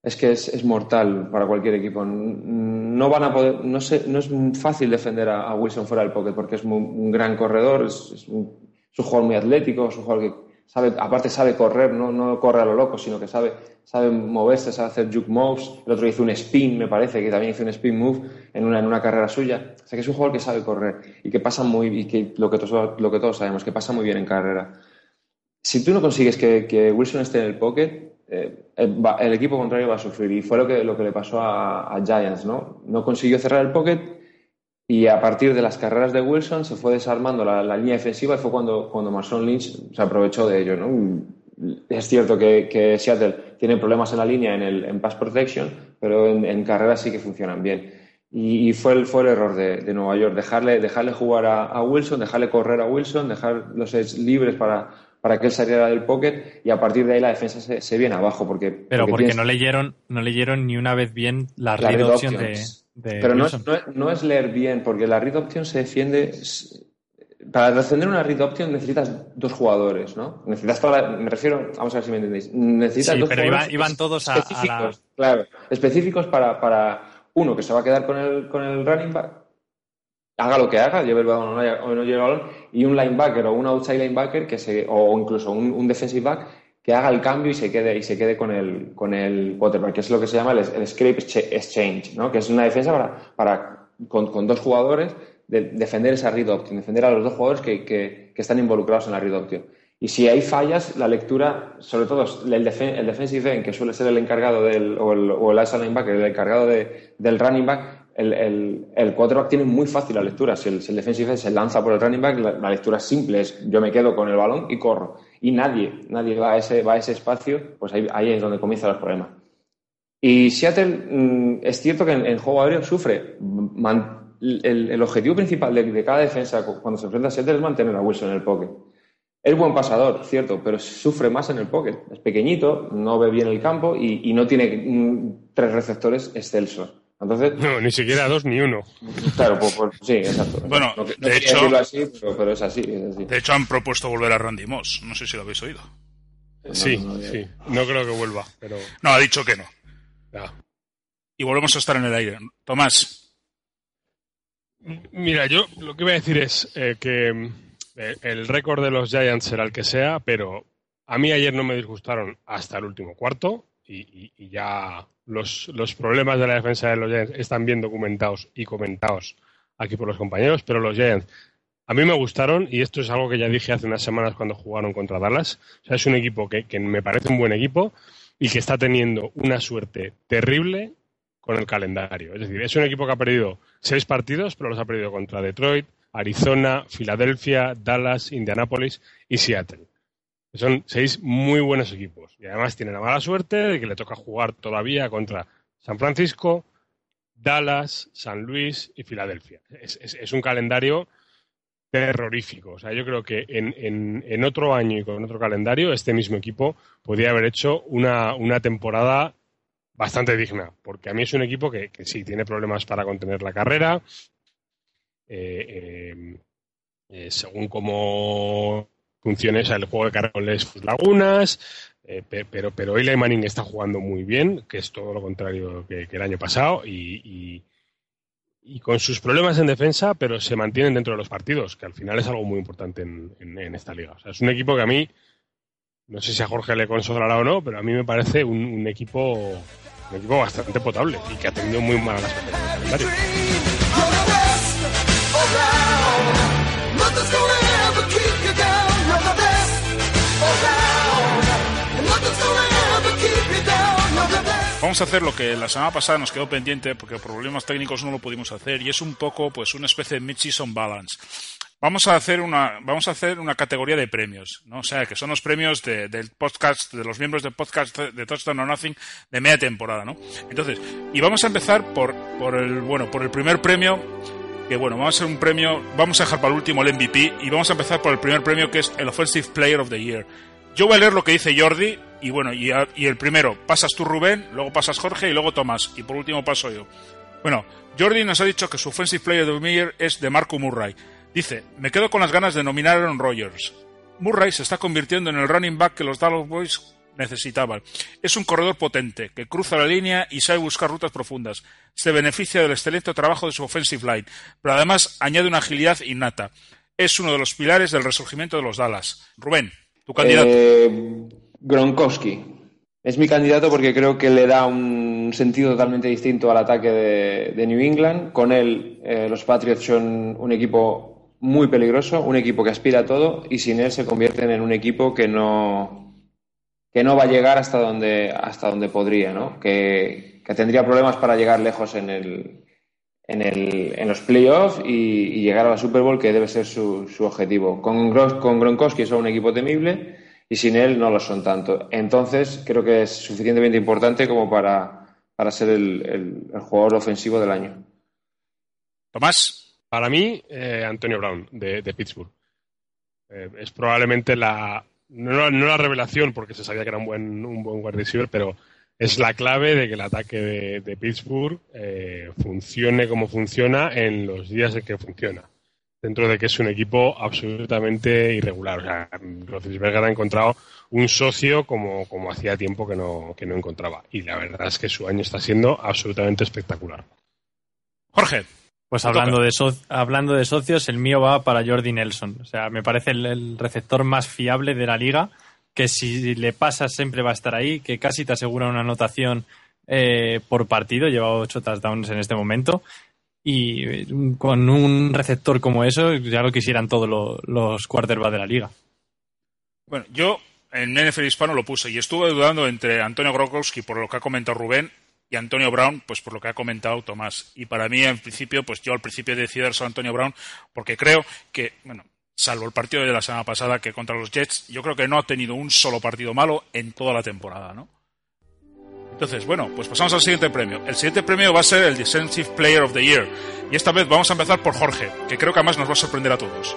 es que es, es, mortal para cualquier equipo. No van a poder, no, sé, no es fácil defender a, Wilson fuera del pocket porque es muy, un gran corredor, es, un, es, jugador muy atlético, es un jugador que sabe, aparte sabe correr, no, no corre a lo loco, sino que sabe, sabe moverse, sabe hacer juke moves. El otro hizo un spin, me parece, que también hizo un spin move en una, en una carrera suya. O sea que es un jugador que sabe correr y que pasa muy, y que lo que todos, lo que todos sabemos, que pasa muy bien en carrera. Si tú no consigues que, que Wilson esté en el pocket, eh, el, el, equipo contrario va a sufrir. Y fue lo que, lo que le pasó a, a, Giants, ¿no? No consiguió cerrar el pocket y a partir de las carreras de Wilson se fue desarmando la, la línea defensiva y fue cuando, cuando Marshawn Lynch se aprovechó de ello, ¿no? Es cierto que, que Seattle tiene problemas en la línea en, el, en pass protection, pero en, en carreras sí que funcionan bien. Y, fue, el, fue el error de, de, Nueva York, dejarle, dejarle jugar a, a, Wilson, dejarle correr a Wilson, dejar los edge libres para, para que él saliera del pocket y a partir de ahí la defensa se, se viene abajo. Porque, Pero porque, no, leyeron, no leyeron ni una vez bien la, la read option de, de, Pero no es, no, es, no es, leer bien, porque la read option se defiende. Para defender una read option necesitas dos jugadores, ¿no? Necesitas para, me refiero, vamos a ver si me entendéis. Necesitas sí, dos pero jugadores iban, iban todos a, específicos, a la... claro, específicos para, para uno que se va a quedar con el, con el running back haga lo que haga, lleve el balón o no, o no lleve el balón, y un linebacker o un outside linebacker que se, o incluso un, un, defensive back que haga el cambio y se quede, y se quede con, el, con el quarterback, que es lo que se llama el, el scrape exchange, ¿no? que es una defensa para, para con, con, dos jugadores de, defender esa read option, defender a los dos jugadores que, que, que, están involucrados en la read option. Y si hay fallas, la lectura, sobre todo el, defen el defensive end, que suele ser el encargado del, o el, o el linebacker, el encargado de, del running back, el, el, el, quarterback tiene muy fácil la lectura. Si el, si el defensive se lanza por el running back, la, la, lectura es simple, es yo me quedo con el balón y corro. Y nadie, nadie va a ese, va a ese espacio, pues ahí, ahí es donde comienzan los problemas. Y Seattle, mm, es cierto que en, en juego aéreo sufre. Man- el, el objetivo principal de, de cada defensa cu- cuando se enfrenta a Seattle es mantener a Wilson en el pocket. Es buen pasador, cierto, pero sufre más en el pocket. Es pequeñito, no ve bien el campo y, y no tiene mm, tres receptores excelsos. Entonces, No, ni siquiera dos ni uno. claro, pues, pues sí, exacto. Bueno, No que- no de hecho- así, pero, pero es así, es así. De hecho, han propuesto volver a Randy Moss. No sé si lo habéis oído. Sí, no, no, sí. No creo que vuelva, pero. No, ha dicho que no. ya. Y volvemos a estar en el aire. Tomás, Mira, yo lo que voy a decir es eh, que eh, el récord de los Giants será el que sea, pero a mí ayer no me disgustaron hasta el último cuarto y, ya los, los problemas de la defensa de los Giants están bien documentados y comentados aquí por los compañeros, pero los Giants a mí me gustaron y esto es algo que ya dije hace unas semanas cuando jugaron contra Dallas. O sea, es un equipo que, que me parece un buen equipo y que está teniendo una suerte terrible con el calendario. Es decir, es un equipo que ha perdido seis partidos, pero los ha perdido contra Detroit, Arizona, Filadelfia, Dallas, Indianápolis y Seattle. Son seis muy buenos equipos. Y además tienen la mala suerte de que le toca jugar todavía contra San Francisco, Dallas, San Luis y Filadelfia. Es, un calendario terrorífico. O sea, yo creo que en, en- en otro año y con otro calendario, este mismo equipo podría haber hecho una, una temporada bastante digna, porque a mí es un equipo que, que sí tiene problemas para contener la carrera, eh, eh, eh, según cómo funcione o sea, el juego de carrera con sus lagunas, eh, pe- pero, pero Eli Manning está jugando muy bien, que es todo lo contrario que, el año pasado, y, y- y con sus problemas en defensa, pero se mantienen dentro de los partidos, que al final es algo muy importante en, en- esta liga. O sea, es un equipo que a mí, no sé si a Jorge le consolará o no, pero a mí me parece un, un equipo un equipo bastante potable y que ha tenido muy malas actuaciones vamos a hacer lo que la semana pasada nos quedó pendiente porque por problemas técnicos no lo pudimos hacer y es un poco pues una especie de mid-season balance. Vamos a hacer una vamos a hacer una categoría de premios, ¿no? O sea, que son los premios de- del podcast de los miembros del podcast de Touchdown or Nothing de media temporada, ¿no? Entonces, y vamos a empezar por por el bueno, por el primer premio que bueno, vamos a hacer un premio, vamos a dejar para el último el MVP y vamos a empezar por el primer premio que es el Offensive Player of the Year. Yo voy a leer lo que dice Jordi y bueno, y, el primero pasas tú Rubén, luego pasas Jorge y luego Tomás y por último paso yo. Bueno, Jordi nos ha dicho que su Offensive Player the Year es de Marco Murray. Dice, me quedo con las ganas de nominar a Aaron Rodgers. Murray se está convirtiendo en el running back que los Dallas Boys necesitaban. Es un corredor potente, que cruza la línea y sabe buscar rutas profundas. Se beneficia del excelente trabajo de su offensive line, pero además añade una agilidad innata. Es uno de los pilares del resurgimiento de los Dallas. Rubén, tu candidato. Eh, Gronkowski. Es mi candidato porque creo que le da un sentido totalmente distinto al ataque de, New England. Con él, eh, los Patriots son un equipo muy peligroso, un equipo que aspira a todo y sin él se convierten en un equipo que no, que no va a llegar hasta donde, hasta donde podría, ¿no? Que, que tendría problemas para llegar lejos en, el, en, el, en los playoffs y, llegar a la Super Bowl, que debe ser su, su objetivo. Con, con Gronkowski son un equipo temible y sin él no lo son tanto. Entonces, creo que es suficientemente importante como para, para ser el, el- el jugador ofensivo del año. Tomás. Para mí, eh, Antonio Brown, de, de Pittsburgh. Eh, es probablemente la. No, no la revelación, porque se sabía que era un buen, un buen wide receiver, pero es la clave de que el ataque de, de Pittsburgh eh, funcione como funciona en los días en que funciona. Dentro de que es un equipo absolutamente irregular. O sea, Roethlisberger ha encontrado un socio como, como hacía tiempo que no, que no encontraba. Y la verdad es que su año está siendo absolutamente espectacular. Jorge. Pues hablando toca. de, so- hablando de socios, el mío va para Jordi Nelson. O sea, me parece el, el receptor más fiable de la liga, que si le pasas siempre va a estar ahí, que casi te asegura una anotación eh, por partido, lleva ocho touchdowns en este momento. Y eh, con un receptor como eso, ya lo quisieran todos lo- los quarterbacks de la liga. Bueno, yo en NFL Hispano lo puse y estuve dudando entre Antonio Gronkowski por lo que ha comentado Rubén y Antonio Brown, pues por lo que ha comentado Tomás. Y para mí, en principio, pues yo al principio decidí dar solo a Antonio Brown porque creo que, bueno, salvo el partido de la semana pasada que contra los Jets, yo creo que no ha tenido un solo partido malo en toda la temporada, ¿no? Entonces, bueno, pues pasamos al siguiente premio. El siguiente premio va a ser el Defensive Player of the Year. Y esta vez vamos a empezar por Jorge, que creo que además nos va a sorprender a todos.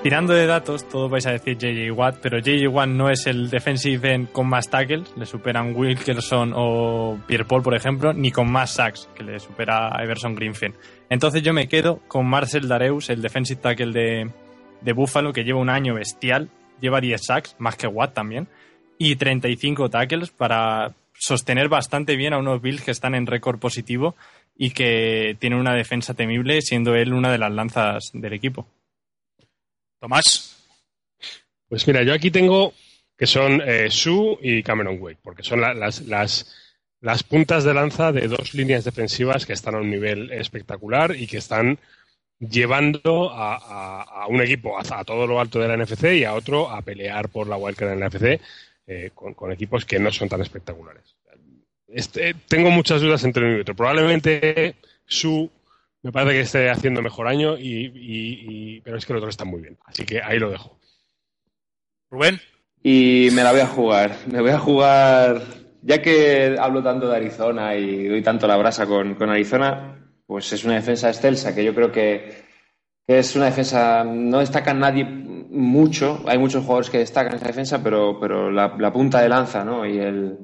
Tirando de datos, todos vais a decir JJ Watt, pero JJ Watt no es el defensive end con más tackles, le superan Wilkerson o Pierre Paul, por ejemplo, ni con más sacks, que le supera a Everson Greenfield. Entonces yo me quedo con Marcel Dareus, el defensive tackle de, de Buffalo, que lleva un año bestial, lleva 10 sacks, más que Watt también, y 35 tackles para sostener bastante bien a unos Bills que están en récord positivo y que tienen una defensa temible, siendo él una de las lanzas del equipo. Tomás. Pues mira, yo aquí tengo que son eh, Sue y Cameron Wade, porque son la- las, las, las puntas de lanza de dos líneas defensivas que están a un nivel espectacular y que están llevando a, a- a un equipo a, a todo lo alto de la NFC y a otro a pelear por la wildcard en la NFC eh, con, con equipos que no son tan espectaculares. Este, tengo muchas dudas entre uno y otro. Probablemente Su me parece que esté haciendo mejor año, y, y- y- pero es que los otros están muy bien. Así que ahí lo dejo. Rubén. Y me la voy a jugar. Me voy a jugar. Ya que hablo tanto de Arizona y doy tanto la brasa con, con Arizona, pues es una defensa excelsa que yo creo que, que es una defensa. No destaca nadie mucho. Hay muchos jugadores que destacan esa defensa, pero, pero la, punta de lanza, ¿no? Y el,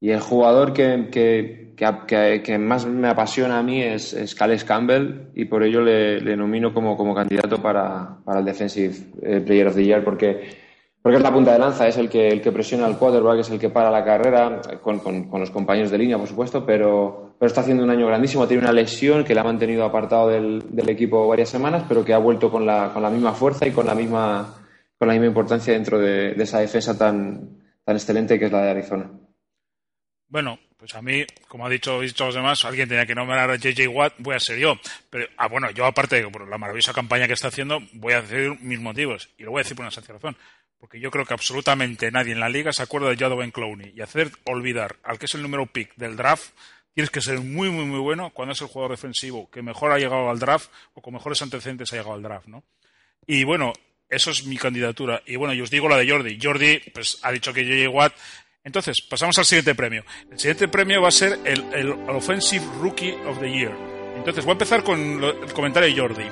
y el jugador que, que, que, que- más me apasiona a mí es, es Calais Campbell y por ello le, nomino como, como candidato para, para el Defensive eh, Player of the Year porque, porque es la punta de lanza, es el que, el que presiona al quarterback, es el que para la carrera con- con los compañeros de línea, por supuesto, pero, pero está haciendo un año grandísimo. Tiene una lesión que le ha mantenido apartado del, equipo varias semanas, pero que ha vuelto con la, con la misma fuerza y con la misma, con la misma importancia dentro de, esa defensa tan, tan excelente que es la de Arizona. Bueno, pues a mí, como ha dicho, dicho los demás, alguien tenía que nombrar a JJ Watt, voy a ser yo. Pero, ah, bueno, yo aparte de por la maravillosa campaña que está haciendo, voy a decir mis motivos. Y lo voy a decir por una sencilla razón. Porque yo creo que absolutamente nadie en la liga se acuerda de Jadon Clowney. Y hacer olvidar al que es el número pick del draft, tienes que ser muy, muy, muy bueno cuando es el jugador defensivo que mejor ha llegado al draft o con mejores antecedentes ha llegado al draft, ¿no? Y bueno, eso es mi candidatura. Y bueno, yo os digo la de Jordi. Jordi, pues ha dicho que JJ Watt. Entonces, pasamos al siguiente premio. El siguiente premio va a ser el, Offensive Rookie of the Year. Entonces, voy a empezar con lo- el comentario de Jordi.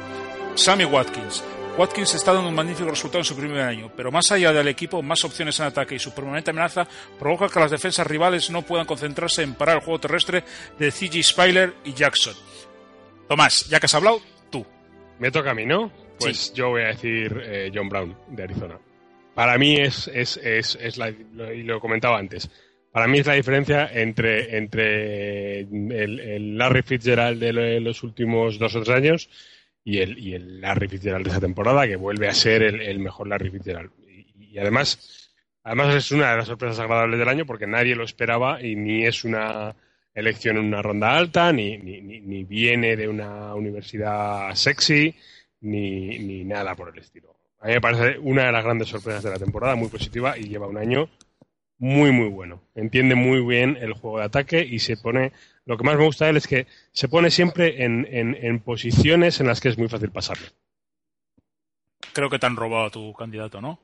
Sammy Watkins. Watkins está dando un magnífico resultado en su primer año, pero más allá del equipo, más opciones en ataque y su permanente amenaza provoca que las defensas rivales no puedan concentrarse en parar el juego terrestre de C.G. Spyler y Jackson. Tomás, ya que has hablado, tú. Me toca a mí, ¿no? Pues yo voy a decir eh, John Brown, de Arizona. Para mí es, es, es, es la, lo, y lo comentaba antes, para mí es la diferencia entre, entre el, el Larry Fitzgerald de lo- los últimos dos o tres años y el, y el Larry Fitzgerald de esa temporada, que vuelve a ser el, el mejor Larry Fitzgerald. Y, además, además es una de las sorpresas agradables del año porque nadie lo esperaba y ni es una elección en una ronda alta, ni, ni, ni, ni viene de una universidad sexy, ni, ni nada por el estilo. A mí me parece una de las grandes sorpresas de la temporada, muy positiva y lleva un año muy, muy bueno. Entiende muy bien el juego de ataque y se pone. Lo que más me gusta de él es que se pone siempre en, en, en posiciones en las que es muy fácil pasarle. Creo que te han robado a tu candidato, ¿no?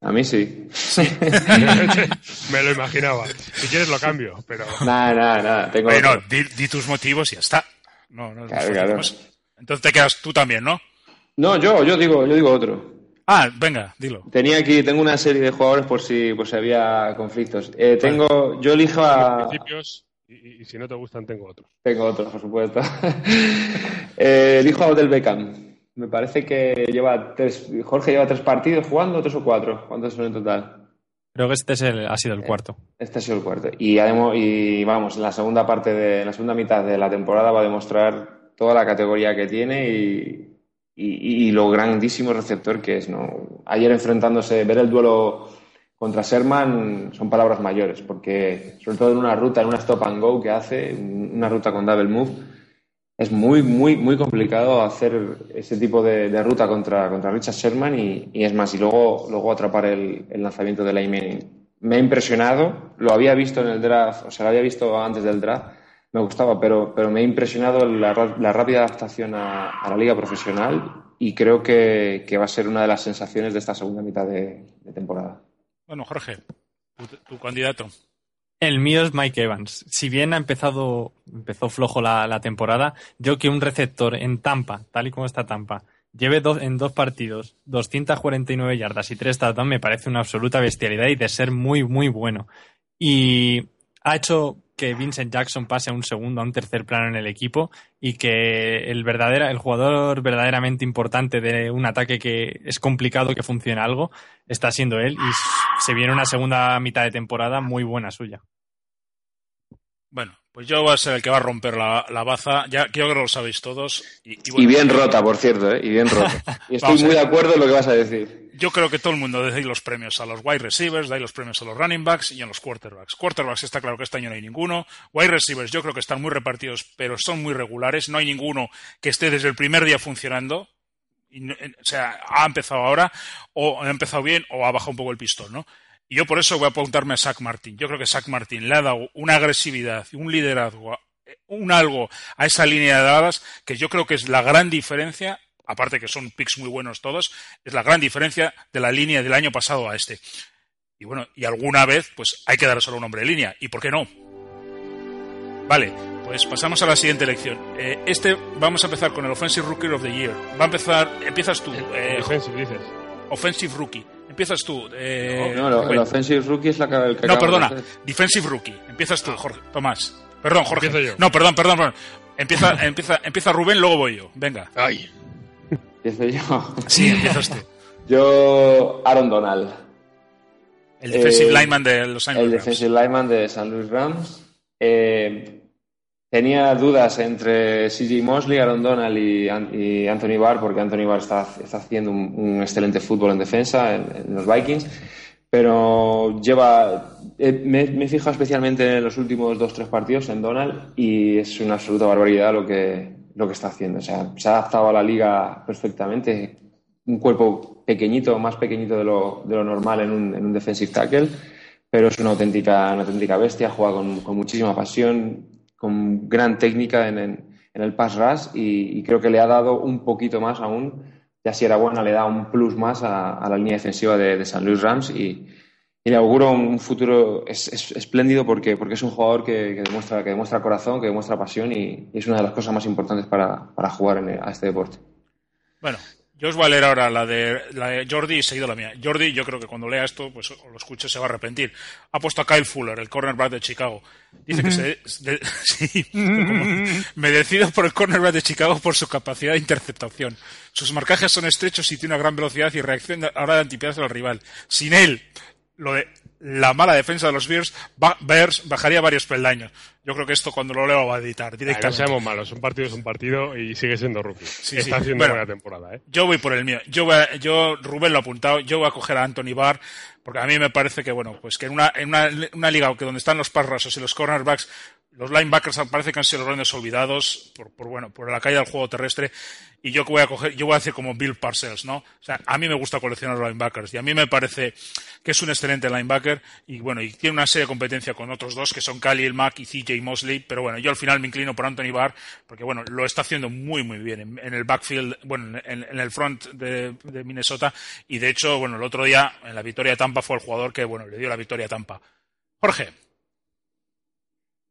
A mí sí. me lo imaginaba. Si quieres lo cambio, pero. Nada, nada, nada. Tengo Bueno, otro. di, di tus motivos y ya está. No, no, Claro, claro. Entonces te quedas tú también, ¿no? No, yo, yo digo, yo digo otro. Ah, venga, dilo. Tenía aquí, tengo una serie de jugadores por si, por si había conflictos. Eh, tengo, yo elijo a, Principios, y, y si no te gustan, tengo otros. tengo otro, por supuesto. eh, elijo a Odell Beckham. Me parece que lleva tres, Jorge lleva tres partidos jugando, tres o cuatro. ¿Cuántos son en total? Creo que este es el- ha sido el cuarto. Este ha sido el cuarto. Y, ademo- y vamos, en la segunda parte de, en la segunda mitad de la temporada va a demostrar toda la categoría que tiene y, y- y lo grandísimo receptor que es, ¿no? Ayer enfrentándose, ver el duelo contra Sherman son palabras mayores, porque sobre todo en una ruta, en una stop and go que hace, una ruta con double move, es muy, muy, muy complicado hacer ese tipo de, ruta contra, contra Richard Sherman y, es más, y luego, luego atrapar el, lanzamiento de Eli Manning. Me ha impresionado, lo había visto en el draft, o sea, lo había visto antes del draft, me gustaba, pero, pero me ha impresionado la, la rápida adaptación a, la liga profesional y creo que, que va a ser una de las sensaciones de esta segunda mitad de temporada. Bueno, Jorge, tu, candidato. El mío es Mike Evans. Si bien ha empezado, empezó flojo la, la temporada, yo que un receptor en Tampa, tal y como está Tampa, lleve en dos partidos 249 yardas y tres touchdowns me parece una absoluta bestialidad y de ser muy, muy bueno. Y ha hecho que Vincent Jackson pase a un segundo, a un tercer plano en el equipo y que el, verdadera, el jugador verdaderamente importante de un ataque que es complicado que funcione algo está siendo él y se viene una segunda mitad de temporada muy buena suya. Bueno, pues yo voy a ser el que va a romper la, la baza. Ya creo que lo sabéis todos. Y, y Y bueno, bien rota, por cierto, ¿eh? Y bien rota. Y estoy muy de acuerdo en lo que vas a decir. Yo creo que todo el mundo dais los premios a los wide receivers, dais los premios a los running backs y a los quarterbacks. Quarterbacks está claro que este año no hay ninguno. Wide receivers yo creo que están muy repartidos, pero son muy regulares. No hay ninguno que esté desde el primer día funcionando. En- o sea, ha empezado ahora, o ha empezado bien, o ha bajado un poco el pistón, ¿no? Y yo por eso voy a apuntarme a Zach Martin. Yo creo que Zach Martin le ha dado una agresividad, un liderazgo, eh, un algo a esa línea de dadas que yo creo que es la gran diferencia, aparte que son picks muy buenos todos, es la gran diferencia de la línea del año pasado a este. Y bueno, y alguna vez, pues hay que dar solo un nombre de línea. ¿Y por qué no? Vale, pues pasamos a la siguiente elección. Eh, este, vamos a empezar con el Offensive Rookie of the Year. Va a empezar, empiezas tú, eh, Defensive, dices. Offensive Rookie. Empiezas tú. Eh, No, lo- el. Offensive Rookie es la que, el que No, perdona. de. Defensive Rookie. Empiezas tú, Jorge. Tomás. Perdón, Jorge. Empiezo yo. No, perdón, perdón, perdón. Empieza, empieza, empieza Rubén, luego voy yo. Venga. Ay. Empiezo yo. Sí, empiezas tú. Yo, Aaron Donald. El defensive Eh, lineman de los el Angeles Rams. defensive lineman de San Luis Rams. Eh, tenía dudas entre CJ Mosley, Aaron Donald y, An- y Anthony Barr, porque Anthony Barr está, haciendo un, excelente fútbol en defensa en, en los Vikings, pero lleva. eh, me, me he fijado especialmente en los últimos dos tres partidos en Donald y es una absoluta barbaridad lo que, lo que está haciendo. O sea, se ha adaptado a la liga perfectamente. Un cuerpo pequeñito, más pequeñito de lo, de lo normal en un, en un defensive tackle pero es una auténtica, una auténtica bestia, juega con, con muchísima pasión, con gran técnica en, en- en el pass rush y, creo que le ha dado un poquito más aún, ya si era buena, le da un plus más a, la línea defensiva de, San Luis Rams y, le auguro un futuro es, es- espléndido porque, porque es un jugador que, demuestra, que demuestra corazón, que demuestra pasión y, y es una de las cosas más importantes para, para jugar en, a este deporte. Bueno, yo os voy a leer ahora la de, la de Jordi y seguido la mía. Jordi, yo creo que cuando lea esto, pues o lo escuche, se va a arrepentir. Ha puesto a Kyle Fuller, el cornerback de Chicago. Dice que se. de- sí, me decido por el cornerback de Chicago por su capacidad de interceptación. Sus marcajes son estrechos y tiene una gran velocidad y reacción ahora de antipiedad al rival. Sin él, lo de la mala defensa de los Bears, Bears bajaría varios peldaños. Yo creo que esto cuando lo leo va a editar no directamente. seamos malos, un partido es un partido y sigue siendo rookie. Sí, Está sí. haciendo Bueno. buena temporada, ¿eh? Yo voy por el mío. Yo, voy a- yo, Rubén lo ha apuntado, yo voy a coger a Anthony Barr, porque a mí me parece que, bueno, pues que en una, en una, una liga donde están los rushers y los cornerbacks, los linebackers parece que han sido los grandes olvidados por, por, bueno, por la caída del juego terrestre. Y yo voy a coger, yo voy a hacer como Bill Parcells, ¿no? O sea, a mí me gusta coleccionar linebackers y a mí me parece que es un excelente linebacker y bueno, y tiene una serie de competencia con otros dos que son Khalil Mack y CJ Mosley, pero bueno, yo al final me inclino por Anthony Barr porque bueno, lo está haciendo muy muy bien en, en el backfield, bueno, en, en el front de, de Minnesota y de hecho, bueno, el otro día en la victoria de Tampa fue el jugador que bueno, le dio la victoria a Tampa. Jorge,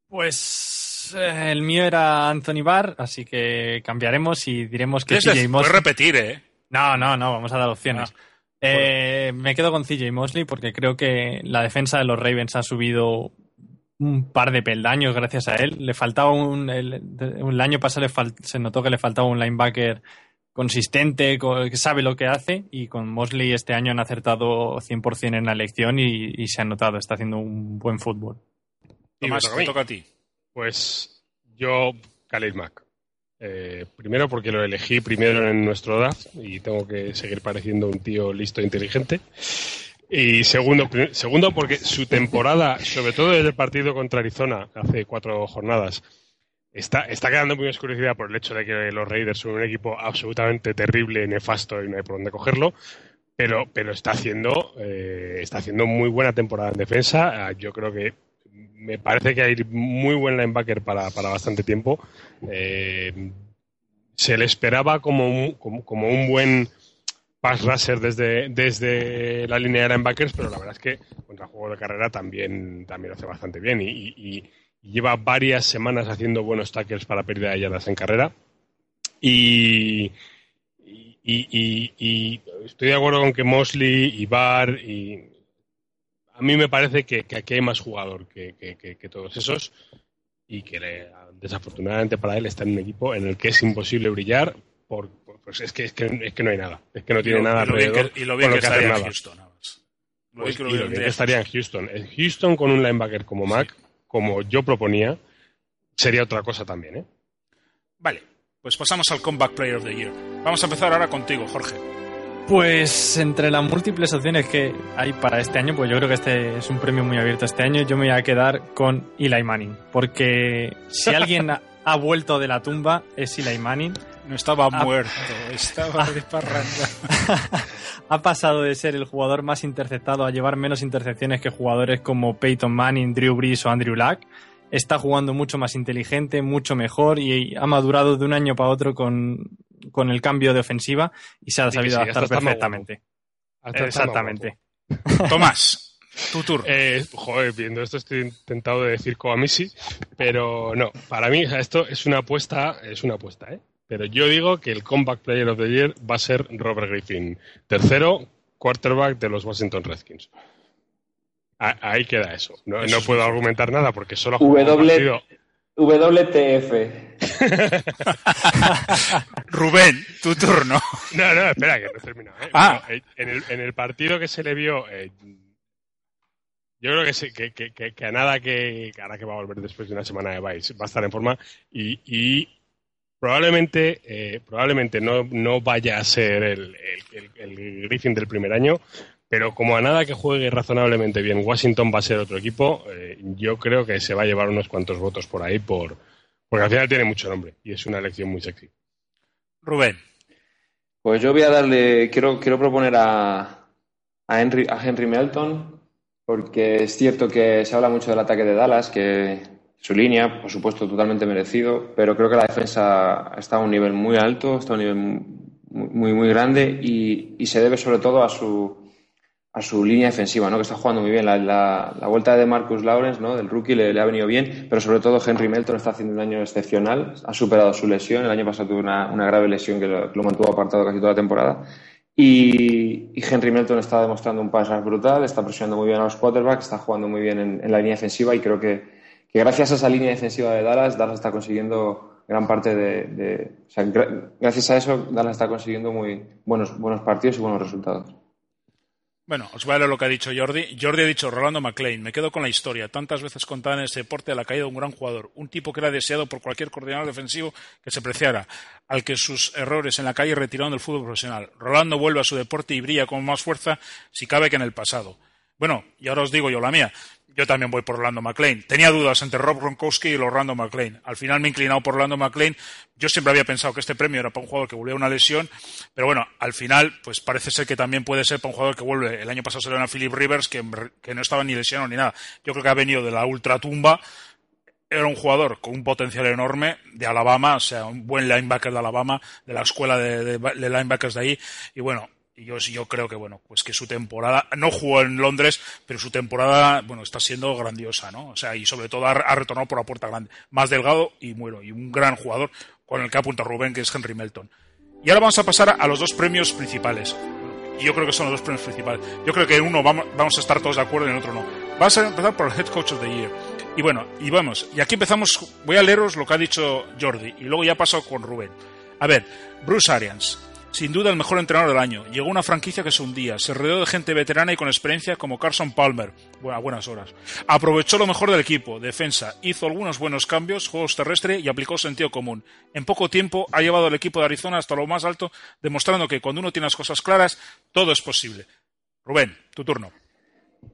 Pues eh, el mío era Anthony Barr, así que cambiaremos y diremos que CJ Mosley. repetir, ¿eh? No, no, no, vamos a dar opciones. Ah, Eh, me quedo con CJ Mosley porque creo que la defensa de los Ravens ha subido un par de peldaños gracias a él. Le faltaba un. El, año pasado le fal- se notó que le faltaba un linebacker consistente, co- que sabe lo que hace, y con Mosley este año han acertado 100% en la elección y, y se ha notado, está haciendo un buen fútbol. Y me toca a toca ti. Pues yo, Khalil Mack. Eh, primero porque lo elegí primero en nuestro draft y tengo que seguir pareciendo un tío listo e inteligente. Y segundo, segundo porque su temporada, sobre todo desde el partido contra Arizona, hace cuatro jornadas, está, está quedando muy oscurecida por el hecho de que los Raiders son un equipo absolutamente terrible, nefasto y no hay por dónde cogerlo. Pero, pero está haciendo eh, está haciendo muy buena temporada en defensa. Ah, Yo creo que me parece que hay muy buen linebacker para, para bastante tiempo. Eh, se le esperaba como un, como, como un buen pass rusher desde, desde la línea de linebackers, pero la verdad es que con contra juego de carrera también, también hace bastante bien y, lleva varias semanas haciendo buenos tackles para pérdida de yardas en carrera. Y- y estoy de acuerdo con que Mosley y Barr y a mí me parece que, que aquí hay más jugador que, que- todos esos y que le- desafortunadamente para él está en un equipo en el que es imposible brillar por, por- pues es que, es que es que no hay nada es que no tiene Y lo- nada y lo bien alrededor que, y lo bien estaría en. Houston. Pues, lo y lo bien que estaría en Houston. En Houston con un linebacker como Mac, como yo proponía, sería otra cosa también, ¿eh? Vale, pues pasamos al Comeback Player of the Year. Vamos a empezar ahora contigo, Jorge. Pues entre las múltiples opciones que hay para este año, pues yo creo que este es un premio muy abierto este año. Yo me voy a quedar con Eli Manning, porque si alguien ha, ha vuelto de la tumba es Eli Manning. No estaba muerto, estaba de parranda. ha pasado de ser el jugador más interceptado a llevar menos intercepciones que jugadores como Peyton Manning, Drew Brees o Andrew Luck. Está jugando mucho más inteligente, mucho mejor y ha madurado de un año para otro con, con el cambio de ofensiva y se ha sabido sí, adaptar perfectamente. Exactamente. Tomás, tu turno. Eh, joder, viendo esto estoy tentado de decir Coamisi, pero no, para mí esto es una apuesta, es una apuesta, ¿eh? Pero yo digo que el Comeback Player of the Year va a ser Robert Griffin, tercero quarterback de los Washington Redskins. A- ahí queda eso. No, Eso no es puedo argumentar nada porque solo ha jugado un W- partido. WTF. Rubén, tu turno. No, no, espera, que no he terminado. ¿eh? Ah. En, el, en el partido que se le vio, eh, yo creo que, sí, que, que, que, que a nada que, que ahora que va a volver después de una semana de Vice, va a estar en forma y, y probablemente, eh, probablemente no, no vaya a ser el, el, el- el Griffin del primer año, pero como a nada que juegue razonablemente bien, Washington va a ser otro equipo, eh, yo creo que se va a llevar unos cuantos votos por ahí, por, porque al final tiene mucho nombre y es una elección muy sexy. Rubén, Pues yo voy a darle, quiero, quiero proponer a, a, Henry, a Henry Melton, porque es cierto que se habla mucho del ataque de Dallas, que su línea, por supuesto, totalmente merecido, pero creo que la defensa está a un nivel muy alto, está a un nivel muy, muy, muy grande y, y se debe sobre todo a su, a su línea defensiva, ¿no? que está jugando muy bien. La, la- la vuelta de Marcus Lawrence, ¿no? del rookie, le, ha venido bien, pero sobre todo Henry Melton está haciendo un año excepcional, ha superado su lesión, el año pasado tuvo una, una grave lesión que lo, mantuvo apartado casi toda la temporada. Y, y Henry Melton está demostrando un pass brutal, está presionando muy bien a los quarterbacks, está jugando muy bien en, la línea defensiva y creo que, que gracias a esa línea defensiva de Dallas, Dallas está consiguiendo gran parte de... o sea, gra- gracias a eso, Dallas está consiguiendo muy buenos, buenos partidos y buenos resultados. Bueno, os voy a leer lo que ha dicho Jordi. Jordi ha dicho Rolando McLean. Me quedo con la historia, tantas veces contada en este deporte, de la caída de un gran jugador. Un tipo que era deseado por cualquier coordinador defensivo que se preciara, al que sus errores en la calle retiraron del fútbol profesional. Rolando vuelve a su deporte y brilla con más fuerza, si cabe, que en el pasado. Bueno, y ahora os digo yo la mía. Yo también voy por Orlando McLean. Tenía dudas entre Rob Gronkowski y Orlando McLean. Al final me he inclinado por Orlando McLean. Yo siempre había pensado que este premio era para un jugador que volvió a una lesión, pero bueno, al final, pues parece ser que también puede ser para un jugador que vuelve. El año pasado se le a Philip Rivers, que, no estaba ni lesionado ni nada. Yo creo que ha venido de la ultratumba. Era un jugador con un potencial enorme de Alabama, o sea, un buen linebacker de Alabama, de la escuela de- de linebackers de ahí. Y bueno, y yo, yo creo que bueno, pues que su temporada, no jugó en Londres, pero su temporada, bueno, está siendo grandiosa, ¿no? O sea, y sobre todo ha, retornado por la puerta grande. Más delgado y bueno, y un gran jugador con el que apunta Rubén, que es Henry Melton. Y ahora vamos a pasar a los dos premios principales. Y yo creo que son los dos premios principales. Yo creo que en uno vamos, vamos a estar todos de acuerdo y en otro no. Vamos a empezar por el Head Coach of the Year. Y bueno, y vamos. Y aquí empezamos. Voy a leeros lo que ha dicho Jordi. Y luego ya paso con Rubén. A ver, Bruce Arians. Sin duda el mejor entrenador del año. Llegó una franquicia que se hundía. Se rodeó de gente veterana y con experiencia como Carson Palmer. Bueno, a buenas horas. Aprovechó lo mejor del equipo. Defensa. Hizo algunos buenos cambios. Juegos terrestres y aplicó sentido común. En poco tiempo ha llevado al equipo de Arizona hasta lo más alto, demostrando que cuando uno tiene las cosas claras, todo es posible. Rubén, tu turno.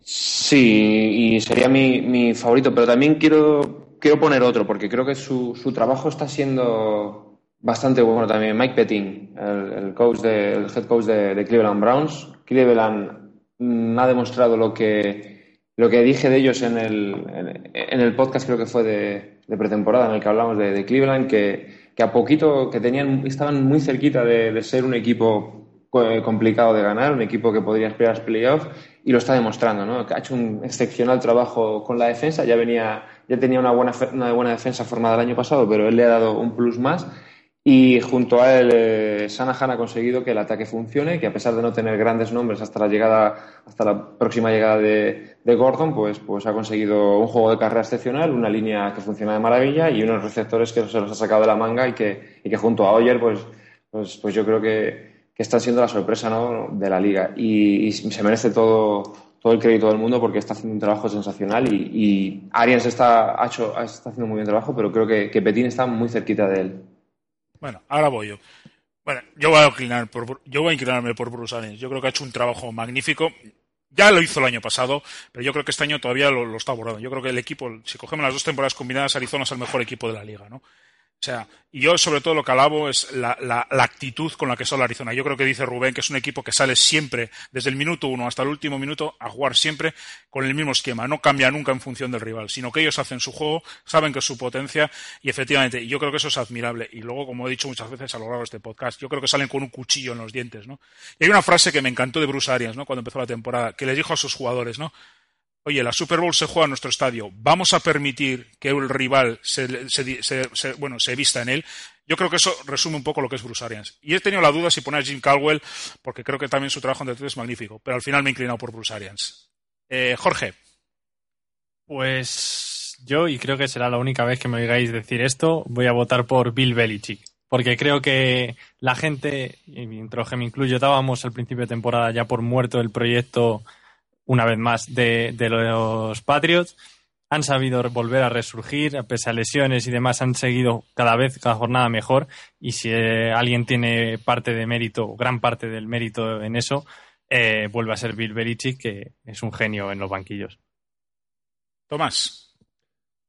Sí, y sería mi, mi favorito, pero también quiero, quiero poner otro, porque creo que su, su trabajo está siendo bastante bueno también. Mike Pettin, el, coach de, el head coach de, Cleveland Browns. Cleveland mm, ha demostrado lo que, lo que dije de ellos en el, en, el podcast, creo que fue de, pretemporada, en el que hablamos de, Cleveland, que, que a poquito, que tenían, estaban muy cerquita de, ser un equipo co- complicado de ganar, un equipo que podría aspirar a playoffs y lo está demostrando, ¿no? Ha hecho un excepcional trabajo con la defensa, ya venía, ya tenía una buena, una buena defensa formada el año pasado, pero él le ha dado un plus más y junto a él eh, ha conseguido que el ataque funcione, que a pesar de no tener grandes nombres hasta la llegada, hasta la próxima llegada de, de Gordon, pues, pues ha conseguido un juego de carrera excepcional, una línea que funciona de maravilla y unos receptores que se los ha sacado de la manga y que, y que junto a Oyer, pues, pues, pues yo creo que, que están siendo la sorpresa ¿no? de la liga. Y, y, se merece todo, todo el crédito del mundo porque está haciendo un trabajo sensacional y, y Arians está, ha hecho, está haciendo muy bien trabajo, pero creo que, que Petín está muy cerquita de él. Bueno, ahora voy yo. Bueno, yo voy a inclinar por, yo voy a inclinarme por Bruce Arians. Yo creo que ha hecho un trabajo magnífico. Ya lo hizo el año pasado, pero yo creo que este año todavía lo, lo está abordando. Yo creo que el equipo, si cogemos las dos temporadas combinadas, Arizona es el mejor equipo de la liga, ¿no? O sea, yo sobre todo lo que alabo es la, la, la, actitud con la que sale Arizona. Yo creo que dice Rubén que es un equipo que sale siempre, desde el minuto uno hasta el último minuto, a jugar siempre con el mismo esquema. No cambia nunca en función del rival, sino que ellos hacen su juego, saben que es su potencia y efectivamente, yo creo que eso es admirable. Y luego, como he dicho muchas veces a lo largo de este podcast, yo creo que salen con un cuchillo en los dientes, ¿no? Y hay una frase que me encantó de Bruce Arians, ¿no? Cuando empezó la temporada, que les dijo a sus jugadores, ¿no? Oye, la Super Bowl se juega en nuestro estadio, vamos a permitir que el rival se, se, bueno, se vista en él. Yo creo que eso resume un poco lo que es Bruce Arians. Y he tenido la duda si poner a Jim Caldwell, porque creo que también su trabajo en Detroit es magnífico, pero al final me he inclinado por Bruce Arians. Eh, Jorge. Pues yo, y creo que será la única vez que me oigáis decir esto, voy a votar por Bill Belichick. Porque creo que la gente, y mientras que me incluyo, dábamos al principio de temporada ya por muerto el proyecto una vez más, de, de, los Patriots. Han sabido volver a resurgir, pese a lesiones y demás, han seguido cada vez, cada jornada mejor. Y si eh, alguien tiene parte de mérito, gran parte del mérito en eso, eh, vuelve a ser Bill Belichick, que es un genio en los banquillos. Tomás.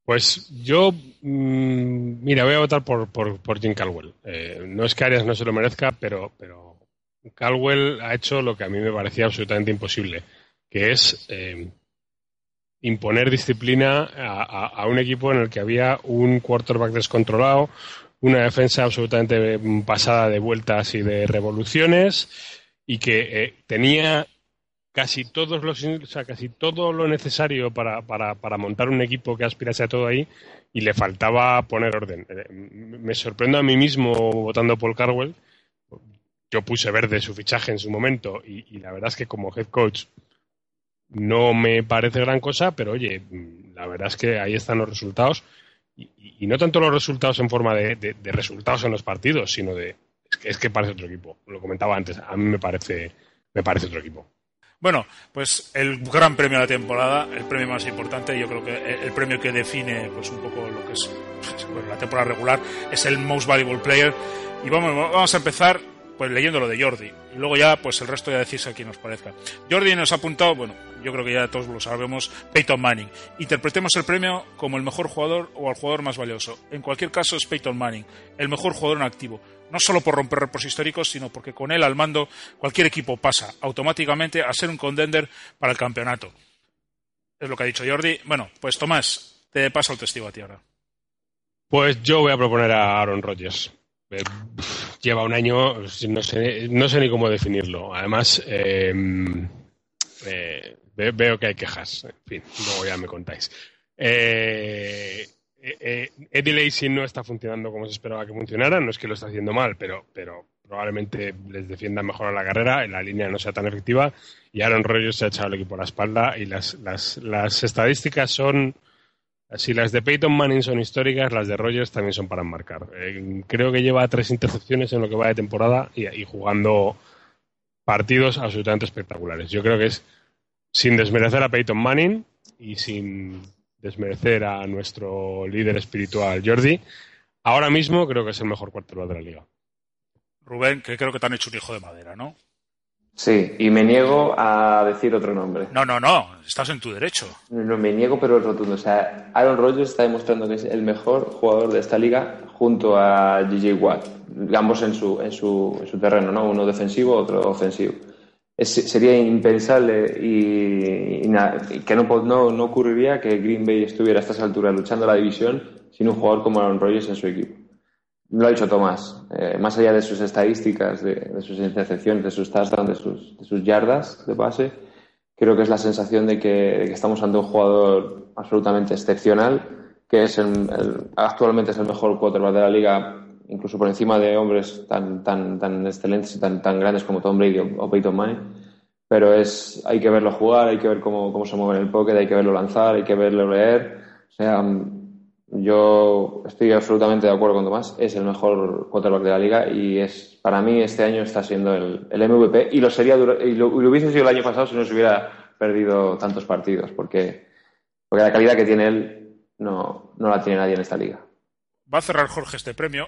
Pues yo, mmm, mira, voy a votar por, por, por Jim Caldwell. Eh, no es que Arias no se lo merezca, pero, pero Caldwell ha hecho lo que a mí me parecía absolutamente imposible que es eh, imponer disciplina a, un equipo en el que había un quarterback descontrolado, una defensa absolutamente pasada de vueltas y de revoluciones y que eh, tenía casi todos los casi todo lo necesario para, para, para, montar un equipo que aspirase a todo ahí y le faltaba poner orden. Eh, me sorprendo a mí mismo votando Paul Carwell. Yo puse verde su fichaje en su momento y, y la verdad es que como head coach no me parece gran cosa, pero oye, la verdad es que ahí están los resultados. Y, no tanto los resultados en forma de, resultados en los partidos, sino de. Es que, es que parece otro equipo. Lo comentaba antes, a mí me parece, me parece otro equipo. Bueno, pues el gran premio de la temporada, el premio más importante, yo creo que el premio que define pues un poco lo que es bueno, la temporada regular, es el Most Valuable Player. Y vamos, vamos a empezar pues leyendo lo de Jordi. Y luego ya, pues el resto ya decís a quien os parezca. Jordi nos ha apuntado, bueno, yo creo que ya todos lo sabemos, Peyton Manning. Interpretemos el premio como el mejor jugador o al jugador más valioso. En cualquier caso es Peyton Manning, el mejor jugador en activo. No solo por romper récords históricos, sino porque con él al mando cualquier equipo pasa automáticamente a ser un contender para el campeonato. Es lo que ha dicho Jordi. Bueno, pues Tomás, te paso el testigo a ti ahora. Pues yo voy a proponer a Aaron Rodgers lleva un año, no sé, no sé ni cómo definirlo. Además, eh, eh, veo que hay quejas. En fin, luego ya me contáis. Eh, Eddie Lacy no está funcionando como se esperaba que funcionara. No es que lo está haciendo mal, pero, pero probablemente les defienda mejor a la carrera, la línea no sea tan efectiva. Y Aaron Rodgers se ha echado el equipo a la espalda y las, las, las estadísticas son si las de Peyton Manning son históricas, las de Rogers también son para enmarcar. Eh, creo que lleva tres intercepciones en lo que va de temporada y, jugando partidos absolutamente espectaculares. Yo creo que es sin desmerecer a Peyton Manning y sin desmerecer a nuestro líder espiritual Jordi, ahora mismo creo que es el mejor quarterback de la liga. Rubén, que creo que te han hecho un hijo de madera, ¿no? Sí, y me niego a decir otro nombre. No, no, no, estás en tu derecho. No, me niego, pero es rotundo. O sea, Aaron Rodgers está demostrando que es el mejor jugador de esta liga junto a DJ Watt, ambos en su, en su, en su terreno, ¿no? Uno defensivo, otro ofensivo. Sería impensable y, que no, no, no ocurriría que Green Bay estuviera a estas alturas luchando la división sin un jugador como Aaron Rodgers en su equipo. Lo ha dicho Tomás, eh, más allá de sus estadísticas, de, sus intercepciones, de sus touchdowns, de sus, yardas de base, creo que es la sensación de que, de que estamos ante un jugador absolutamente excepcional, que es el- el- actualmente es el mejor quarterback de la liga, incluso por encima de hombres tan, tan, tan excelentes y tan, tan grandes como Tom Brady o, Peyton Manning. Pero es, hay que verlo jugar, hay que ver cómo, cómo se mueve en el pocket, hay que verlo lanzar, hay que verlo leer. O sea, yo estoy absolutamente de acuerdo con Tomás. Es el mejor quarterback de la liga y es para mí este año está siendo el, el MVP y lo sería y lo, lo hubiese sido el año pasado si no se hubiera perdido tantos partidos porque, porque la calidad que tiene él no, no la tiene nadie en esta liga. Va a cerrar Jorge este premio.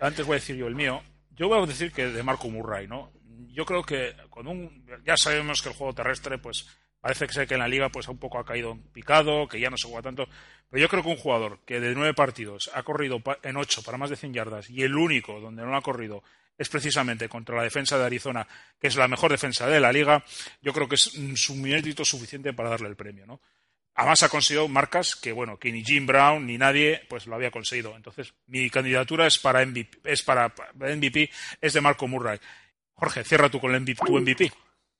Antes voy a decir yo el mío. Yo voy a decir que de Marco Murray, ¿no? Yo creo que con un. Ya sabemos que el juego terrestre, pues parece que sé que en la liga pues un poco ha caído picado, que ya no se juega tanto. Pero yo creo que un jugador que de nueve partidos ha corrido en ocho para más de 100 yardas y el único donde no ha corrido es precisamente contra la defensa de Arizona, que es la mejor defensa de la liga, yo creo que es un mérito suficiente para darle el premio, ¿no? Además ha conseguido marcas que, bueno, que ni Jim Brown ni nadie pues lo había conseguido. Entonces, mi candidatura es para MVP, es para MVP, es de Marco Murray. Jorge, cierra tú con el MVP, tu MVP.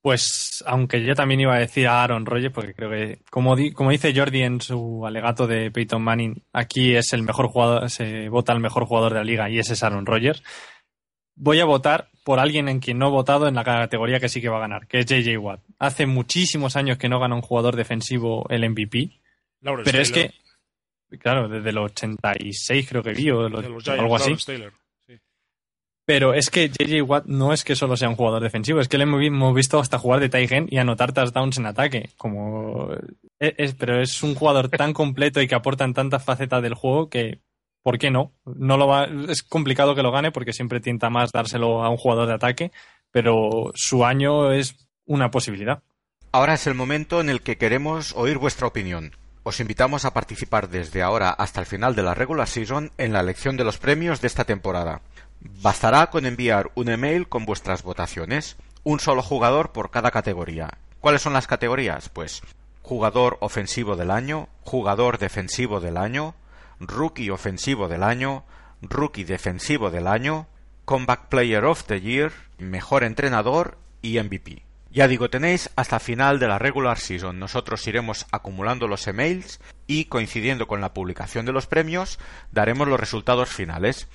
Pues, aunque yo también iba a decir a Aaron Rodgers, porque creo que, como, como dice Jordi en su alegato de Peyton Manning, aquí es el mejor jugador, se vota el mejor jugador de la liga y ese es Aaron Rodgers. Voy a votar por alguien en quien no he votado en la categoría que sí que va a ganar, que es JJ Watt. Hace muchísimos años que no gana un jugador defensivo el MVP, Lawrence pero es que, claro, desde el 86 creo que vi o, los o Giants, algo así. Lawrence Taylor. Sí. Pero es que JJ Watt no es que solo sea un jugador defensivo, es que le hemos vi- hemos visto hasta jugar de tight y anotar touchdowns en ataque. Como es, es- pero es un jugador tan completo y que aporta en tantas facetas del juego que ¿por qué no? No lo va, es complicado que lo gane porque siempre tienta más dárselo a un jugador de ataque, pero su año es una posibilidad. Ahora es el momento en el que queremos oír vuestra opinión. Os invitamos a participar desde ahora hasta el final de la regular season en la elección de los premios de esta temporada. Bastará con enviar un email con vuestras votaciones, un solo jugador por cada categoría. ¿Cuáles son las categorías? Pues jugador ofensivo del año, jugador defensivo del año, rookie ofensivo del año, rookie defensivo del año, comeback player of the year, mejor entrenador y MVP. Ya digo, tenéis hasta final de la regular season. Nosotros iremos acumulando los emails y coincidiendo con la publicación de los premios, daremos los resultados finales.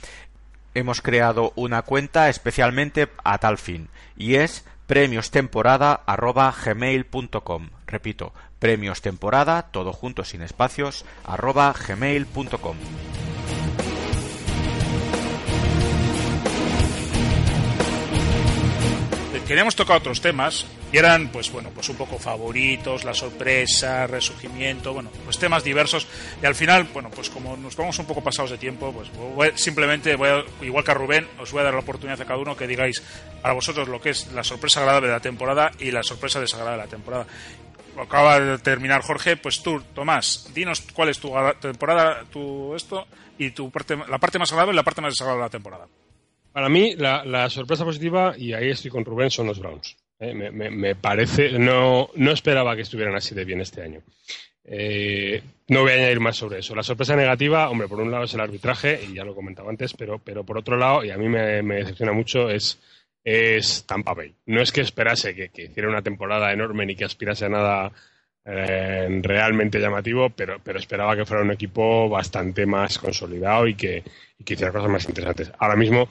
Hemos creado una cuenta especialmente a tal fin y es premiostemporada@gmail.com. Repito, premiostemporada, todo junto sin espacios, arroba gmail.com. Queríamos tocar otros temas y eran, pues bueno, pues un poco favoritos, la sorpresa, resurgimiento, bueno, pues temas diversos. Y al final, bueno, pues como nos vamos un poco pasados de tiempo, pues simplemente voy a- igual que a Rubén, os voy a dar la oportunidad a cada uno que digáis para vosotros lo que es la sorpresa agradable de la temporada y la sorpresa desagradable de la temporada. Acaba de terminar Jorge, pues tú, Tomás, dinos cuál es tu temporada, tu esto y tu parte, la parte más agradable y la parte más desagradable de la temporada. Para mí, la, sorpresa positiva, y ahí estoy con Rubén, son los Browns. Eh, me, parece, no, no esperaba que estuvieran así de bien este año. Eh, no voy a añadir más sobre eso. La sorpresa negativa, hombre, por un lado es el arbitraje, y ya lo comentaba antes, pero, pero por otro lado, y a mí me, decepciona mucho, es, es Tampa Bay. No es que esperase que, que hiciera una temporada enorme ni que aspirase a nada eh, realmente llamativo, pero, pero esperaba que fuera un equipo bastante más consolidado y que hiciera cosas más interesantes. Ahora mismo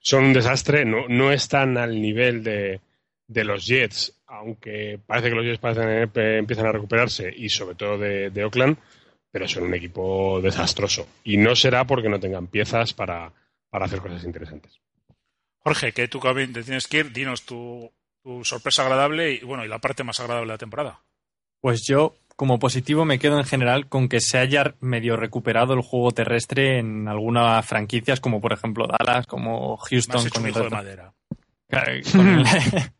son un desastre, no, no están al nivel de, de los Jets, aunque parece que los Jets parecen, eh, empiezan a recuperarse y sobre todo de, de Oakland, pero son un equipo desastroso. Y no será porque no tengan piezas para, para hacer cosas interesantes. Jorge, que tú también te tienes que ir, dinos tu, tu sorpresa agradable y bueno y la parte más agradable de la temporada. Pues yo, como positivo, me quedo en general con que se haya medio recuperado el juego terrestre en algunas franquicias, como por ejemplo Dallas, como Houston con el hijo de madera. con el-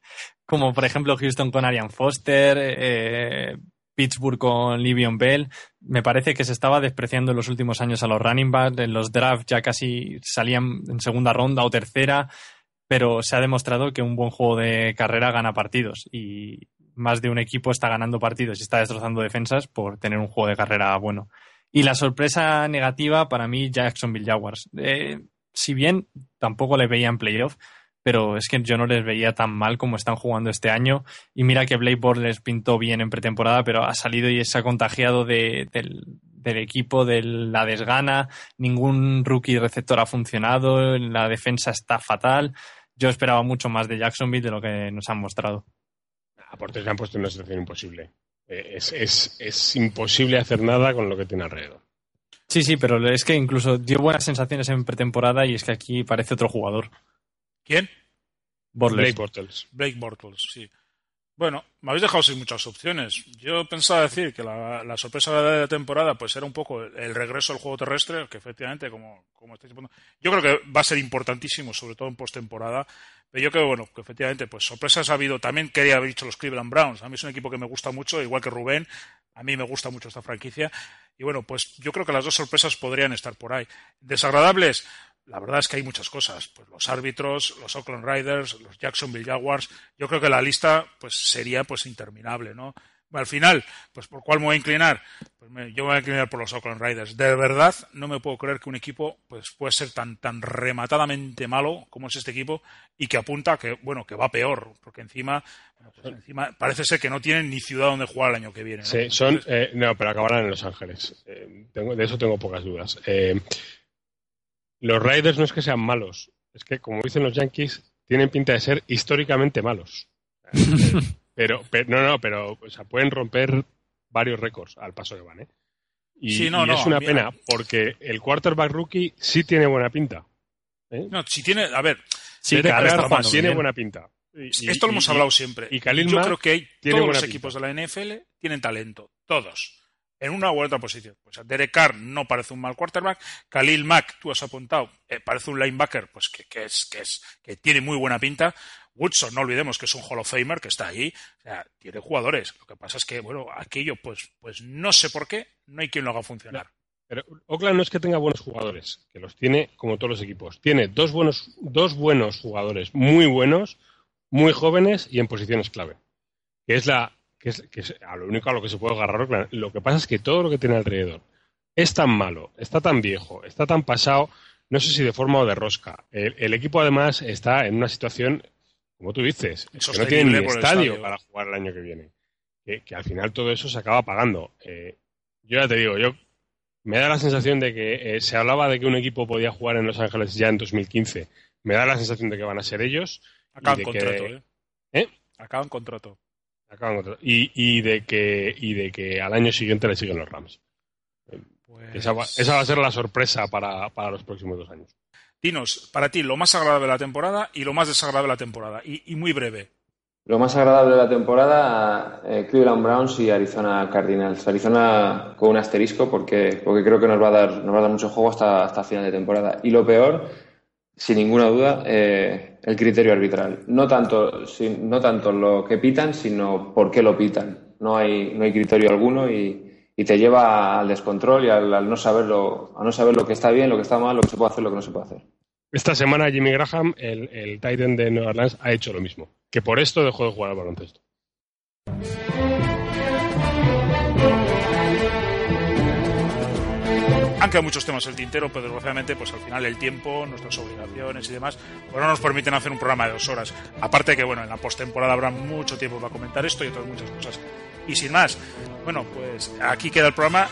como por ejemplo Houston con Arian Foster, eh, Pittsburgh con Livion Bell. Me parece que se estaba despreciando en los últimos años a los running backs. En los drafts ya casi salían en segunda ronda o tercera, pero se ha demostrado que un buen juego de carrera gana partidos y más de un equipo está ganando partidos y está destrozando defensas por tener un juego de carrera bueno. Y la sorpresa negativa para mí, Jacksonville Jaguars. Eh, si bien tampoco le veía en playoff, pero es que yo no les veía tan mal como están jugando este año. Y mira que Blake Bortles les pintó bien en pretemporada, pero ha salido y se ha contagiado de, del, del equipo, de la desgana. Ningún rookie receptor ha funcionado, la defensa está fatal. Yo esperaba mucho más de Jacksonville de lo que nos han mostrado. A Portes le han puesto en una situación imposible. Eh, Es, es, es imposible hacer nada con lo que tiene alrededor. Sí, sí, pero es que incluso dio buenas sensaciones en pretemporada y es que aquí parece otro jugador. ¿Quién? Bortles. Blake Bortles. Blake Bortles, sí. Bueno, me habéis dejado sin muchas opciones. Yo pensaba decir que la, la sorpresa de la temporada pues era un poco el, el regreso al juego terrestre, que efectivamente, como, como estáis diciendo, yo creo que va a ser importantísimo, sobre todo en postemporada. Pero yo creo bueno, que efectivamente, pues sorpresas ha habido. También quería haber dicho los Cleveland Browns. A mí es un equipo que me gusta mucho, igual que Rubén. A mí me gusta mucho esta franquicia. Y bueno, pues yo creo que las dos sorpresas podrían estar por ahí. Desagradables, la verdad es que hay muchas cosas. Pues los árbitros, los Oakland Riders, los Jacksonville Jaguars. Yo creo que la lista pues sería pues interminable, ¿no? Al final, pues por cuál me voy a inclinar, pues me, yo me voy a inclinar por los Oakland Riders. De verdad, no me puedo creer que un equipo pues puede ser tan tan rematadamente malo como es este equipo y que apunta que bueno que va peor, porque encima, bueno, pues encima parece ser que no tienen ni ciudad donde jugar el año que viene. ¿no? Sí, son, eh, no, pero acabarán en Los Ángeles. Eh, tengo, de eso tengo pocas dudas. Eh, los Raiders no es que sean malos, es que, como dicen los Yankees, tienen pinta de ser históricamente malos. Pero, pero, no, no, pero o sea, pueden romper varios récords al paso que van, ¿eh? Y, Sí, no, y no, es una pena, porque el quarterback rookie sí tiene buena pinta. ¿eh? No, si tiene, a ver, Carr jugando tiene bien. buena pinta. Y- y- Esto lo hemos hablado siempre. y Khalil Yo Mack creo que hay, tiene todos los equipos de la NFL tienen talento, todos, en una u otra posición. Pues Derek Carr no parece un mal quarterback, Khalil Mack, tú has apuntado, eh, parece un linebacker, pues que, que es, que es, que tiene muy buena pinta. Woodson, no olvidemos que es un Hall of Famer que está ahí, o sea, tiene jugadores. Lo que pasa es que, bueno, aquello, pues, pues no sé por qué, no hay quien lo haga funcionar. Pero Oakland no es que tenga buenos jugadores, que los tiene como todos los equipos. Tiene dos buenos, dos buenos jugadores, muy buenos, muy jóvenes y en posiciones clave. Que es la, que es, que es a lo único a lo que se puede agarrar Oakland. Lo que pasa es que todo lo que tiene alrededor es tan malo, está tan viejo, está tan pasado, no sé si de forma o de rosca. El, el equipo además está en una situación, como tú dices, que no Insostenible tiene ni estadio, estadio. para jugar el año que viene. Que, que al final todo eso se acaba pagando. Eh, yo ya te digo, yo me da la sensación de que eh, se hablaba de que un equipo podía jugar en Los Ángeles ya en 2015. Me da la sensación de que van a ser ellos. Acaban contrato, que- ¿eh? ¿Eh? Acaban contrato. Acaban contrato. Y, y de que, y de que al año siguiente le siguen los Rams. Pues... Esa va, esa va a ser la sorpresa para, para los próximos dos años. Dinos, para ti, lo más agradable de la temporada y lo más desagradable de la temporada. Y, muy breve. Lo más agradable de la temporada, eh, Cleveland Browns y Arizona Cardinals. Arizona con un asterisco porque, porque creo que nos va a dar, nos va a dar mucho juego hasta, hasta final de temporada. Y lo peor, sin ninguna duda, eh, el criterio arbitral. No tanto, no tanto lo que pitan, sino por qué lo pitan. No hay, no hay criterio alguno y, y te lleva al descontrol y al, al no saberlo, a no saber lo que está bien, lo que está mal, lo que se puede hacer, lo que no se puede hacer. Esta semana Jimmy Graham, el, el Titan de Nueva Orleans, ha hecho lo mismo. Que por esto dejó de jugar al baloncesto. Han quedado muchos temas el tintero, pero desgraciadamente, pues al final el tiempo, nuestras obligaciones y demás, pues no nos permiten hacer un programa de dos horas. Aparte que, bueno, en la postemporada habrá mucho tiempo para comentar esto y otras muchas cosas. Y sin más, bueno, pues aquí queda el programa.